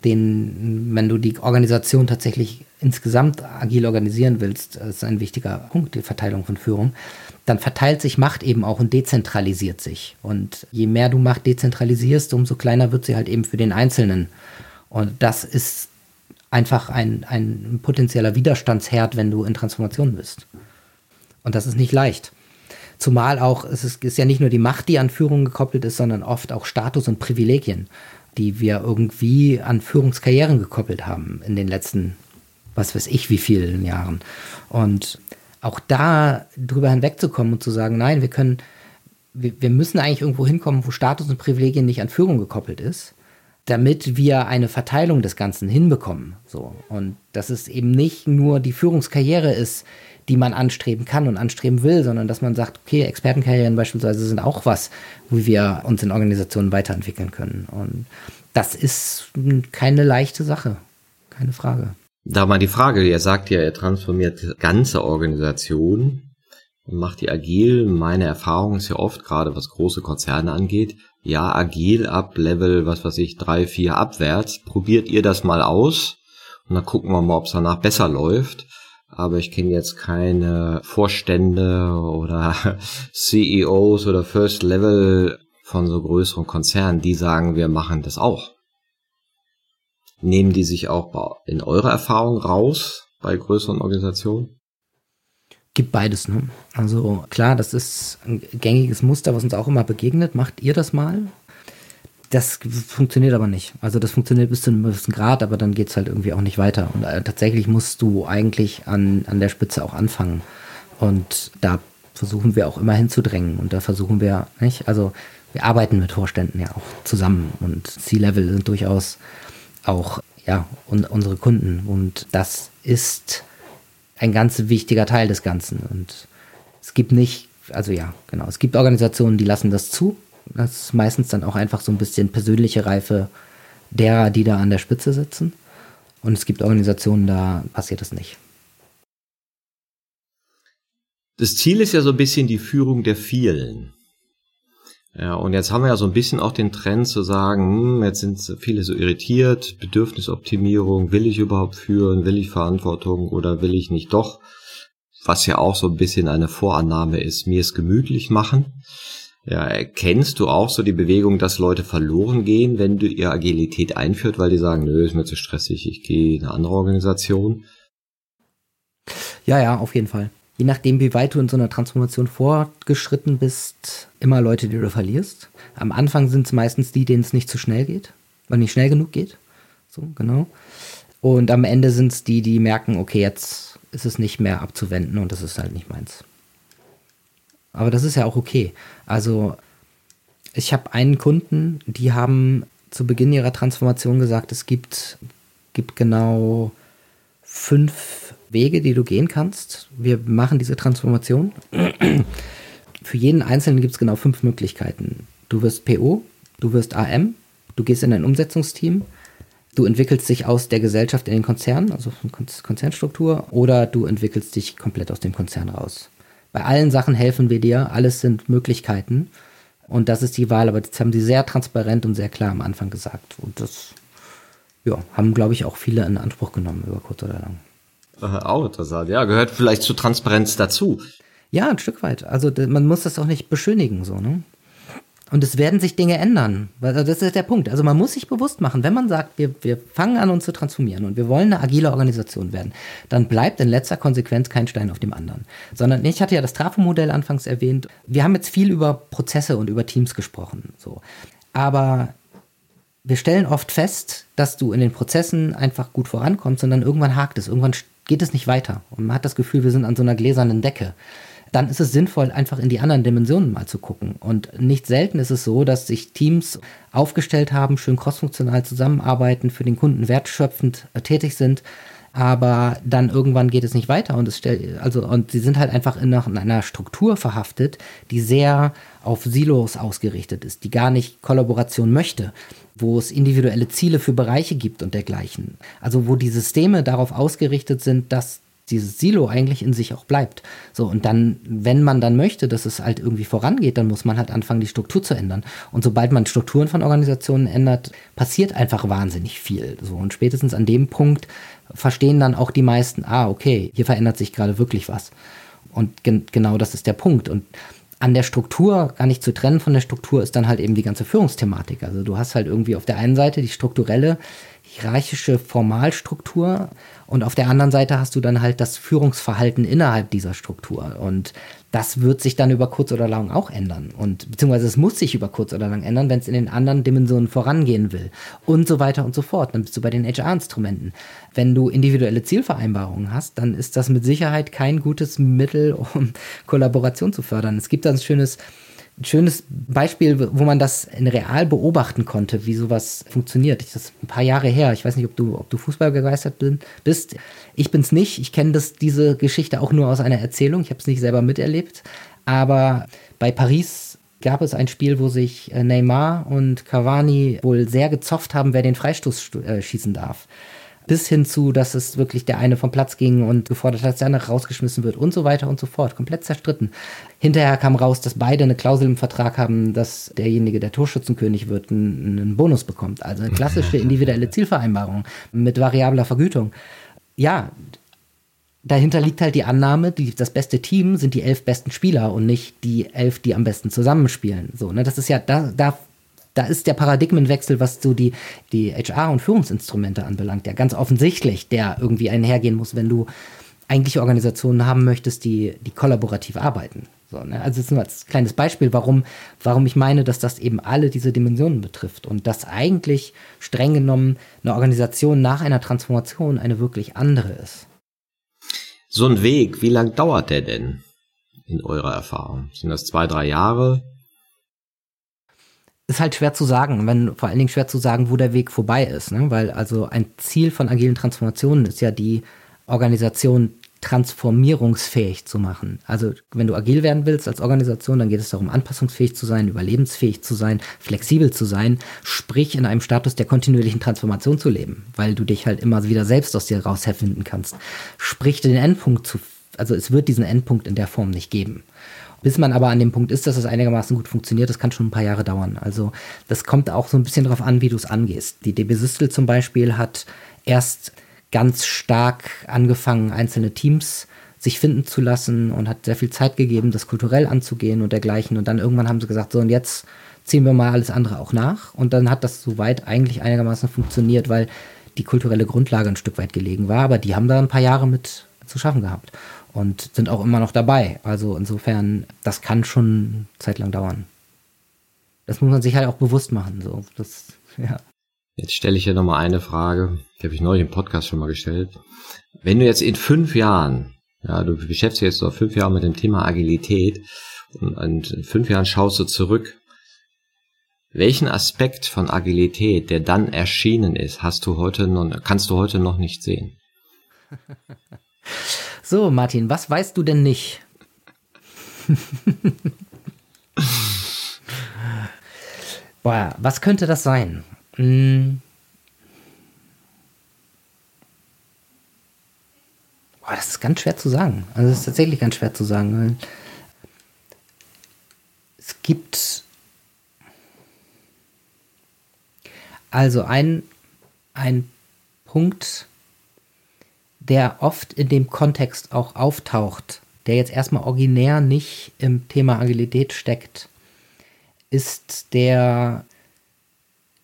den, wenn du die Organisation tatsächlich insgesamt agil organisieren willst, ist ein wichtiger Punkt, die Verteilung von Führung, dann verteilt sich Macht eben auch und dezentralisiert sich. Und je mehr du Macht dezentralisierst, umso kleiner wird sie halt eben für den Einzelnen. Und das ist einfach ein, ein potenzieller Widerstandsherd, wenn du in Transformation bist. Und das ist nicht leicht. Zumal auch, es ist, ist ja nicht nur die Macht, die an Führung gekoppelt ist, sondern oft auch Status und Privilegien, die wir irgendwie an Führungskarrieren gekoppelt haben in den letzten was weiß ich, wie vielen Jahren. Und auch da drüber hinwegzukommen und zu sagen, nein, wir können, wir, wir müssen eigentlich irgendwo hinkommen, wo Status und Privilegien nicht an Führung gekoppelt ist, damit wir eine Verteilung des Ganzen hinbekommen. So. Und dass es eben nicht nur die Führungskarriere ist, die man anstreben kann und anstreben will, sondern dass man sagt, okay, Expertenkarrieren beispielsweise sind auch was, wie wir uns in Organisationen weiterentwickeln können. Und das ist keine leichte Sache, keine Frage. Da mal die Frage, ihr sagt ja, er transformiert ganze Organisationen und macht die agil. Meine Erfahrung ist ja oft, gerade was große Konzerne angeht, ja, agil ab Level, was weiß ich, drei, vier abwärts. Probiert ihr das mal aus und dann gucken wir mal, ob es danach besser läuft. Aber ich kenne jetzt keine Vorstände oder [laughs] CEOs oder First Level von so größeren Konzernen, die sagen, wir machen das auch. Nehmen die sich auch in eurer Erfahrung raus bei größeren Organisationen? Gibt beides, ne? Also klar, das ist ein gängiges Muster, was uns auch immer begegnet. Macht ihr das mal? Das funktioniert aber nicht. Also das funktioniert bis zu einem gewissen Grad, aber dann geht es halt irgendwie auch nicht weiter. Und äh, tatsächlich musst du eigentlich an, an der Spitze auch anfangen. Und da versuchen wir auch immer hinzudrängen. Und da versuchen wir, nicht? Also wir arbeiten mit Vorständen ja auch zusammen. Und C-Level sind durchaus auch ja, un unsere Kunden. Und das ist ein ganz wichtiger Teil des Ganzen. Und es gibt nicht, also ja, genau, es gibt Organisationen, die lassen das zu. Das ist meistens dann auch einfach so ein bisschen persönliche Reife derer, die da an der Spitze sitzen. Und es gibt Organisationen, da passiert das nicht. Das Ziel ist ja so ein bisschen die Führung der vielen. Ja, und jetzt haben wir ja so ein bisschen auch den Trend zu sagen, hm, jetzt sind viele so irritiert, Bedürfnisoptimierung, will ich überhaupt führen, will ich Verantwortung oder will ich nicht doch? Was ja auch so ein bisschen eine Vorannahme ist, mir es gemütlich machen. Ja, erkennst du auch so die Bewegung, dass Leute verloren gehen, wenn du ihr Agilität einführt, weil die sagen, nö, ist mir zu stressig, ich gehe in eine andere Organisation? Ja, ja, auf jeden Fall je nachdem, wie weit du in so einer Transformation fortgeschritten bist, immer Leute, die du verlierst. Am Anfang sind es meistens die, denen es nicht zu schnell geht, weil nicht schnell genug geht. So, genau. Und am Ende sind es die, die merken, okay, jetzt ist es nicht mehr abzuwenden und das ist halt nicht meins. Aber das ist ja auch okay. Also, ich habe einen Kunden, die haben zu Beginn ihrer Transformation gesagt, es gibt, gibt genau fünf Wege, die du gehen kannst. Wir machen diese Transformation. Für jeden Einzelnen gibt es genau fünf Möglichkeiten. Du wirst PO, du wirst AM, du gehst in ein Umsetzungsteam, du entwickelst dich aus der Gesellschaft in den Konzern, also von Konzernstruktur, oder du entwickelst dich komplett aus dem Konzern raus. Bei allen Sachen helfen wir dir, alles sind Möglichkeiten. Und das ist die Wahl, aber das haben sie sehr transparent und sehr klar am Anfang gesagt. Und das ja, haben, glaube ich, auch viele in Anspruch genommen, über kurz oder lang. Auch interessant, ja, gehört vielleicht zur Transparenz dazu. Ja, ein Stück weit. Also man muss das auch nicht beschönigen, so, ne? Und es werden sich Dinge ändern. Also das ist der Punkt. Also man muss sich bewusst machen, wenn man sagt, wir, wir fangen an, uns zu transformieren und wir wollen eine agile Organisation werden, dann bleibt in letzter Konsequenz kein Stein auf dem anderen. Sondern ich hatte ja das Trafo-Modell anfangs erwähnt. Wir haben jetzt viel über Prozesse und über Teams gesprochen. So. Aber wir stellen oft fest, dass du in den Prozessen einfach gut vorankommst und dann irgendwann hakt es. Irgendwann geht es nicht weiter. Und man hat das Gefühl, wir sind an so einer gläsernen Decke. Dann ist es sinnvoll, einfach in die anderen Dimensionen mal zu gucken. Und nicht selten ist es so, dass sich Teams aufgestellt haben, schön crossfunktional zusammenarbeiten, für den Kunden wertschöpfend äh, tätig sind, aber dann irgendwann geht es nicht weiter und es stellt, also, und sie sind halt einfach in, in einer Struktur verhaftet, die sehr auf Silos ausgerichtet ist, die gar nicht Kollaboration möchte, wo es individuelle Ziele für Bereiche gibt und dergleichen. Also wo die Systeme darauf ausgerichtet sind, dass dieses Silo eigentlich in sich auch bleibt. So, und dann, wenn man dann möchte, dass es halt irgendwie vorangeht, dann muss man halt anfangen, die Struktur zu ändern. Und sobald man Strukturen von Organisationen ändert, passiert einfach wahnsinnig viel. So, und spätestens an dem Punkt verstehen dann auch die meisten, ah, okay, hier verändert sich gerade wirklich was. Und gen genau das ist der Punkt. Und an der Struktur, gar nicht zu trennen von der Struktur, ist dann halt eben die ganze Führungsthematik. Also du hast halt irgendwie auf der einen Seite die strukturelle, hierarchische Formalstruktur und auf der anderen Seite hast du dann halt das Führungsverhalten innerhalb dieser Struktur. Und das wird sich dann über kurz oder lang auch ändern. Und beziehungsweise es muss sich über kurz oder lang ändern, wenn es in den anderen Dimensionen vorangehen will. Und so weiter und so fort. Dann bist du bei den HR-Instrumenten. Wenn du individuelle Zielvereinbarungen hast, dann ist das mit Sicherheit kein gutes Mittel, um [laughs] Kollaboration zu fördern. Es gibt da ein schönes ein schönes Beispiel, wo man das in real beobachten konnte, wie sowas funktioniert. Das ist ein paar Jahre her. Ich weiß nicht, ob du, ob du Fußball begeistert bist. Ich bin's nicht. Ich kenne diese Geschichte auch nur aus einer Erzählung. Ich habe es nicht selber miterlebt. Aber bei Paris gab es ein Spiel, wo sich äh, Neymar und Cavani wohl sehr gezofft haben, wer den Freistoß äh, schießen darf. Bis hin zu, dass es wirklich der eine vom Platz ging und gefordert hat, dass der andere rausgeschmissen wird und so weiter und so fort. Komplett zerstritten. Hinterher kam raus, dass beide eine Klausel im Vertrag haben, dass derjenige, der Torschützenkönig wird, einen, einen Bonus bekommt. Also eine klassische individuelle Zielvereinbarung mit variabler Vergütung. Ja, dahinter liegt halt die Annahme, die, das beste Team sind die elf besten Spieler und nicht die elf, die am besten zusammenspielen. So, ne, das ist ja, da, da da ist der Paradigmenwechsel, was so die, die HR- und Führungsinstrumente anbelangt, ja ganz offensichtlich, der irgendwie einhergehen muss, wenn du eigentlich Organisationen haben möchtest, die, die kollaborativ arbeiten. So, ne? Also das ist nur als kleines Beispiel, warum, warum ich meine, dass das eben alle diese Dimensionen betrifft und dass eigentlich streng genommen eine Organisation nach einer Transformation eine wirklich andere ist. So ein Weg, wie lang dauert der denn in eurer Erfahrung? Sind das zwei, drei Jahre? Ist halt schwer zu sagen, wenn vor allen Dingen schwer zu sagen, wo der Weg vorbei ist, ne? weil also ein Ziel von agilen Transformationen ist ja die Organisation transformierungsfähig zu machen. Also wenn du agil werden willst als Organisation, dann geht es darum, anpassungsfähig zu sein, überlebensfähig zu sein, flexibel zu sein, sprich in einem Status der kontinuierlichen Transformation zu leben, weil du dich halt immer wieder selbst aus dir raus herfinden kannst. Sprich den Endpunkt zu, also es wird diesen Endpunkt in der Form nicht geben. Bis man aber an dem Punkt ist, dass es einigermaßen gut funktioniert, das kann schon ein paar Jahre dauern. Also das kommt auch so ein bisschen darauf an, wie du es angehst. Die DB Systel zum Beispiel hat erst ganz stark angefangen, einzelne Teams sich finden zu lassen und hat sehr viel Zeit gegeben, das kulturell anzugehen und dergleichen. Und dann irgendwann haben sie gesagt, so und jetzt ziehen wir mal alles andere auch nach. Und dann hat das soweit eigentlich einigermaßen funktioniert, weil die kulturelle Grundlage ein Stück weit gelegen war. Aber die haben da ein paar Jahre mit zu schaffen gehabt und sind auch immer noch dabei. Also insofern, das kann schon zeitlang dauern. Das muss man sich halt auch bewusst machen. So, das, ja. Jetzt stelle ich hier nochmal eine Frage, die habe ich neulich im Podcast schon mal gestellt. Wenn du jetzt in fünf Jahren, ja, du beschäftigst dich jetzt noch fünf Jahre mit dem Thema Agilität und, und in fünf Jahren schaust du zurück, welchen Aspekt von Agilität, der dann erschienen ist, hast du heute noch, kannst du heute noch nicht sehen? [laughs] So, Martin, was weißt du denn nicht? [laughs] Boah, was könnte das sein? Hm. Boah, das ist ganz schwer zu sagen. Also, das ist tatsächlich ganz schwer zu sagen. Es gibt. Also, ein, ein Punkt, der oft in dem Kontext auch auftaucht, der jetzt erstmal originär nicht im Thema Agilität steckt, ist der,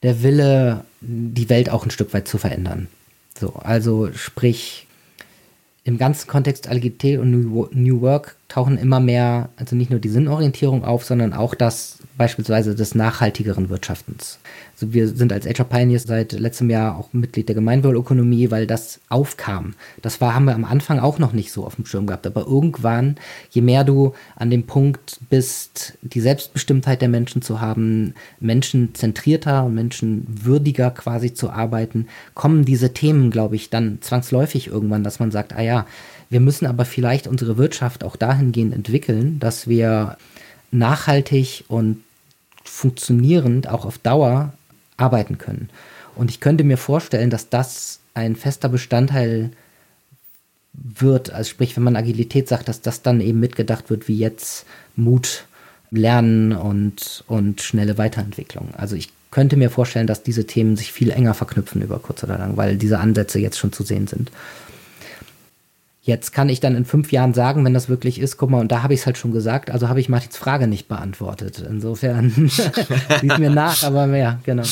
der Wille, die Welt auch ein Stück weit zu verändern. So, also sprich, im ganzen Kontext Agilität und New Work tauchen immer mehr, also nicht nur die Sinnorientierung auf, sondern auch das beispielsweise des nachhaltigeren Wirtschaftens. Also wir sind als HR Pioneers seit letztem Jahr auch Mitglied der Gemeinwohlökonomie, weil das aufkam. Das war, haben wir am Anfang auch noch nicht so auf dem Schirm gehabt. Aber irgendwann, je mehr du an dem Punkt bist, die Selbstbestimmtheit der Menschen zu haben, menschenzentrierter und menschenwürdiger quasi zu arbeiten, kommen diese Themen, glaube ich, dann zwangsläufig irgendwann, dass man sagt, ah ja, wir müssen aber vielleicht unsere Wirtschaft auch dahingehend entwickeln, dass wir nachhaltig und funktionierend auch auf Dauer arbeiten können. Und ich könnte mir vorstellen, dass das ein fester Bestandteil wird, also sprich, wenn man Agilität sagt, dass das dann eben mitgedacht wird, wie jetzt Mut, Lernen und, und schnelle Weiterentwicklung. Also ich könnte mir vorstellen, dass diese Themen sich viel enger verknüpfen über kurz oder lang, weil diese Ansätze jetzt schon zu sehen sind. Jetzt kann ich dann in fünf Jahren sagen, wenn das wirklich ist, guck mal, und da habe ich es halt schon gesagt, also habe ich Martins Frage nicht beantwortet. Insofern [laughs] sieht mir nach, aber mehr, genau.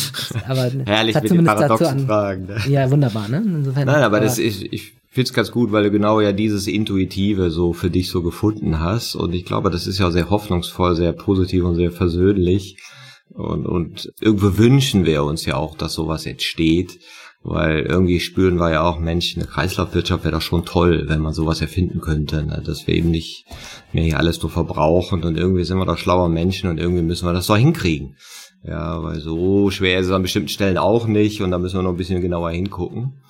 aber Herrlich mit den paradoxen Fragen. Ne? Ja, wunderbar, ne? Insofern, Nein, aber, das ist, ich finde es ganz gut, weil du genau ja dieses Intuitive so für dich so gefunden hast. Und ich glaube, das ist ja sehr hoffnungsvoll, sehr positiv und sehr versöhnlich. Und, und irgendwo wünschen wir uns ja auch, dass sowas entsteht weil irgendwie spüren wir ja auch, Mensch, eine Kreislaufwirtschaft wäre doch schon toll, wenn man sowas erfinden könnte, ne? dass wir eben nicht mehr hier alles so verbrauchen und irgendwie sind wir doch schlauer Menschen und irgendwie müssen wir das doch hinkriegen. Ja, weil so schwer ist es an bestimmten Stellen auch nicht und da müssen wir noch ein bisschen genauer hingucken.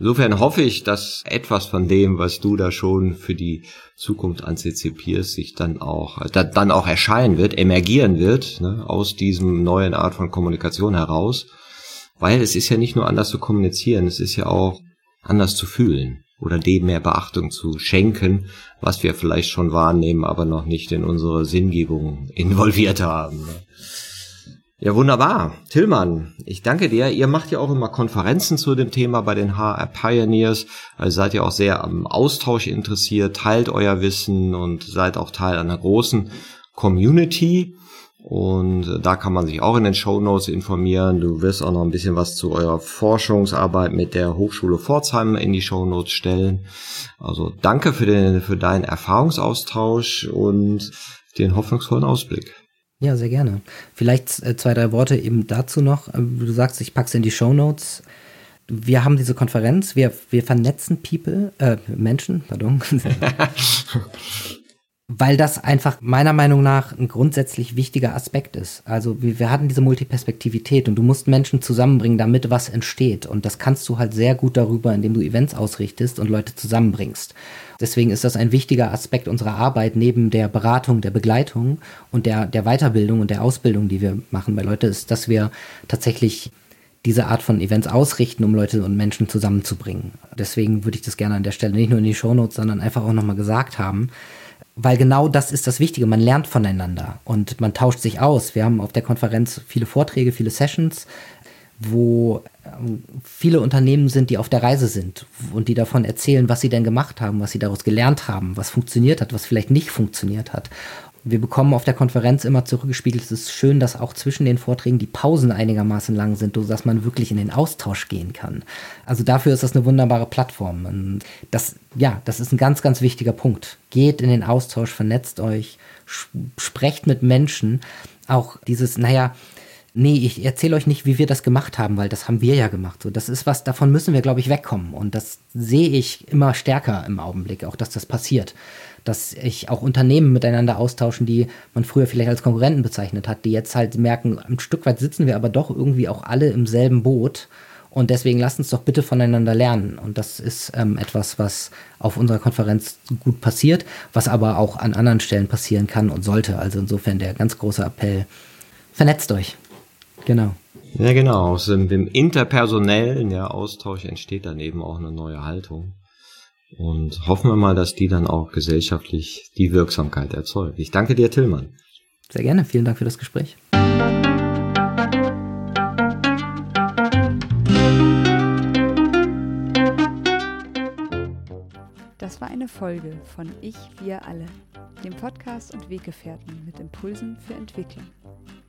Insofern hoffe ich, dass etwas von dem, was du da schon für die Zukunft antizipierst, sich dann auch, dann auch erscheinen wird, emergieren wird, ne, aus diesem neuen Art von Kommunikation heraus weil es ist ja nicht nur anders zu kommunizieren, es ist ja auch anders zu fühlen oder dem mehr Beachtung zu schenken, was wir vielleicht schon wahrnehmen, aber noch nicht in unsere Sinngebung involviert haben. Ja, wunderbar. Tillmann, ich danke dir. Ihr macht ja auch immer Konferenzen zu dem Thema bei den HR Pioneers. Also seid ihr auch sehr am Austausch interessiert, teilt euer Wissen und seid auch Teil einer großen Community. Und da kann man sich auch in den Show Notes informieren. Du wirst auch noch ein bisschen was zu eurer Forschungsarbeit mit der Hochschule Pforzheim in die Show Notes stellen. Also danke für den, für deinen Erfahrungsaustausch und den hoffnungsvollen Ausblick. Ja, sehr gerne. Vielleicht äh, zwei, drei Worte eben dazu noch. Äh, du sagst, ich pack's in die Show Notes. Wir haben diese Konferenz, wir, wir vernetzen People, äh, Menschen, pardon. [laughs] [laughs] weil das einfach meiner Meinung nach ein grundsätzlich wichtiger Aspekt ist. Also wir, wir, hatten diese Multiperspektivität und du musst Menschen zusammenbringen, damit was entsteht. Und das kannst du halt sehr gut darüber, indem du Events ausrichtest und Leute zusammenbringst. Deswegen ist das ein wichtiger Aspekt unserer Arbeit neben der Beratung, der Begleitung und der, der Weiterbildung und der Ausbildung, die wir machen bei Leute, ist, dass wir tatsächlich diese Art von Events ausrichten, um Leute und Menschen zusammenzubringen. Deswegen würde ich das gerne an der Stelle nicht nur in die Shownotes, sondern einfach auch nochmal gesagt haben, weil genau das ist das Wichtige. Man lernt voneinander und man tauscht sich aus. Wir haben auf der Konferenz viele Vorträge, viele Sessions, wo ähm, viele Unternehmen sind, die auf der Reise sind und die davon erzählen, was sie denn gemacht haben, was sie daraus gelernt haben, was funktioniert hat, was vielleicht nicht funktioniert hat wir bekommen auf der Konferenz immer zurückgespiegelt, es ist schön, dass auch zwischen den Vorträgen die Pausen einigermaßen lang sind, sodass man wirklich in den Austausch gehen kann. Also dafür ist das eine wunderbare Plattform. Und das, ja, das ist ein ganz, ganz wichtiger Punkt. Geht in den Austausch, vernetzt euch, sprecht mit Menschen. Auch dieses, naja, nee, ich erzähle euch nicht, wie wir das gemacht haben, weil das haben wir ja gemacht. So, das ist was, davon müssen wir, glaube ich, wegkommen. Und das sehe ich immer stärker im Augenblick, auch dass das passiert dass sich auch Unternehmen miteinander austauschen, die man früher vielleicht als Konkurrenten bezeichnet hat, die jetzt halt merken, ein Stück weit sitzen wir aber doch irgendwie auch alle im selben Boot. Und deswegen lasst uns doch bitte voneinander lernen. Und das ist ähm, etwas, was auf unserer Konferenz gut passiert, was aber auch an anderen Stellen passieren kann und sollte. Also insofern der ganz große Appell, vernetzt euch. Genau. Ja, genau. Aus dem interpersonellen ja, Austausch entsteht dann eben auch eine neue Haltung. Und hoffen wir mal, dass die dann auch gesellschaftlich die Wirksamkeit erzeugt. Ich danke dir, Tillmann. Sehr gerne. Vielen Dank für das Gespräch. Das war eine Folge von Ich, wir alle, dem Podcast und Weggefährten mit Impulsen für Entwicklung.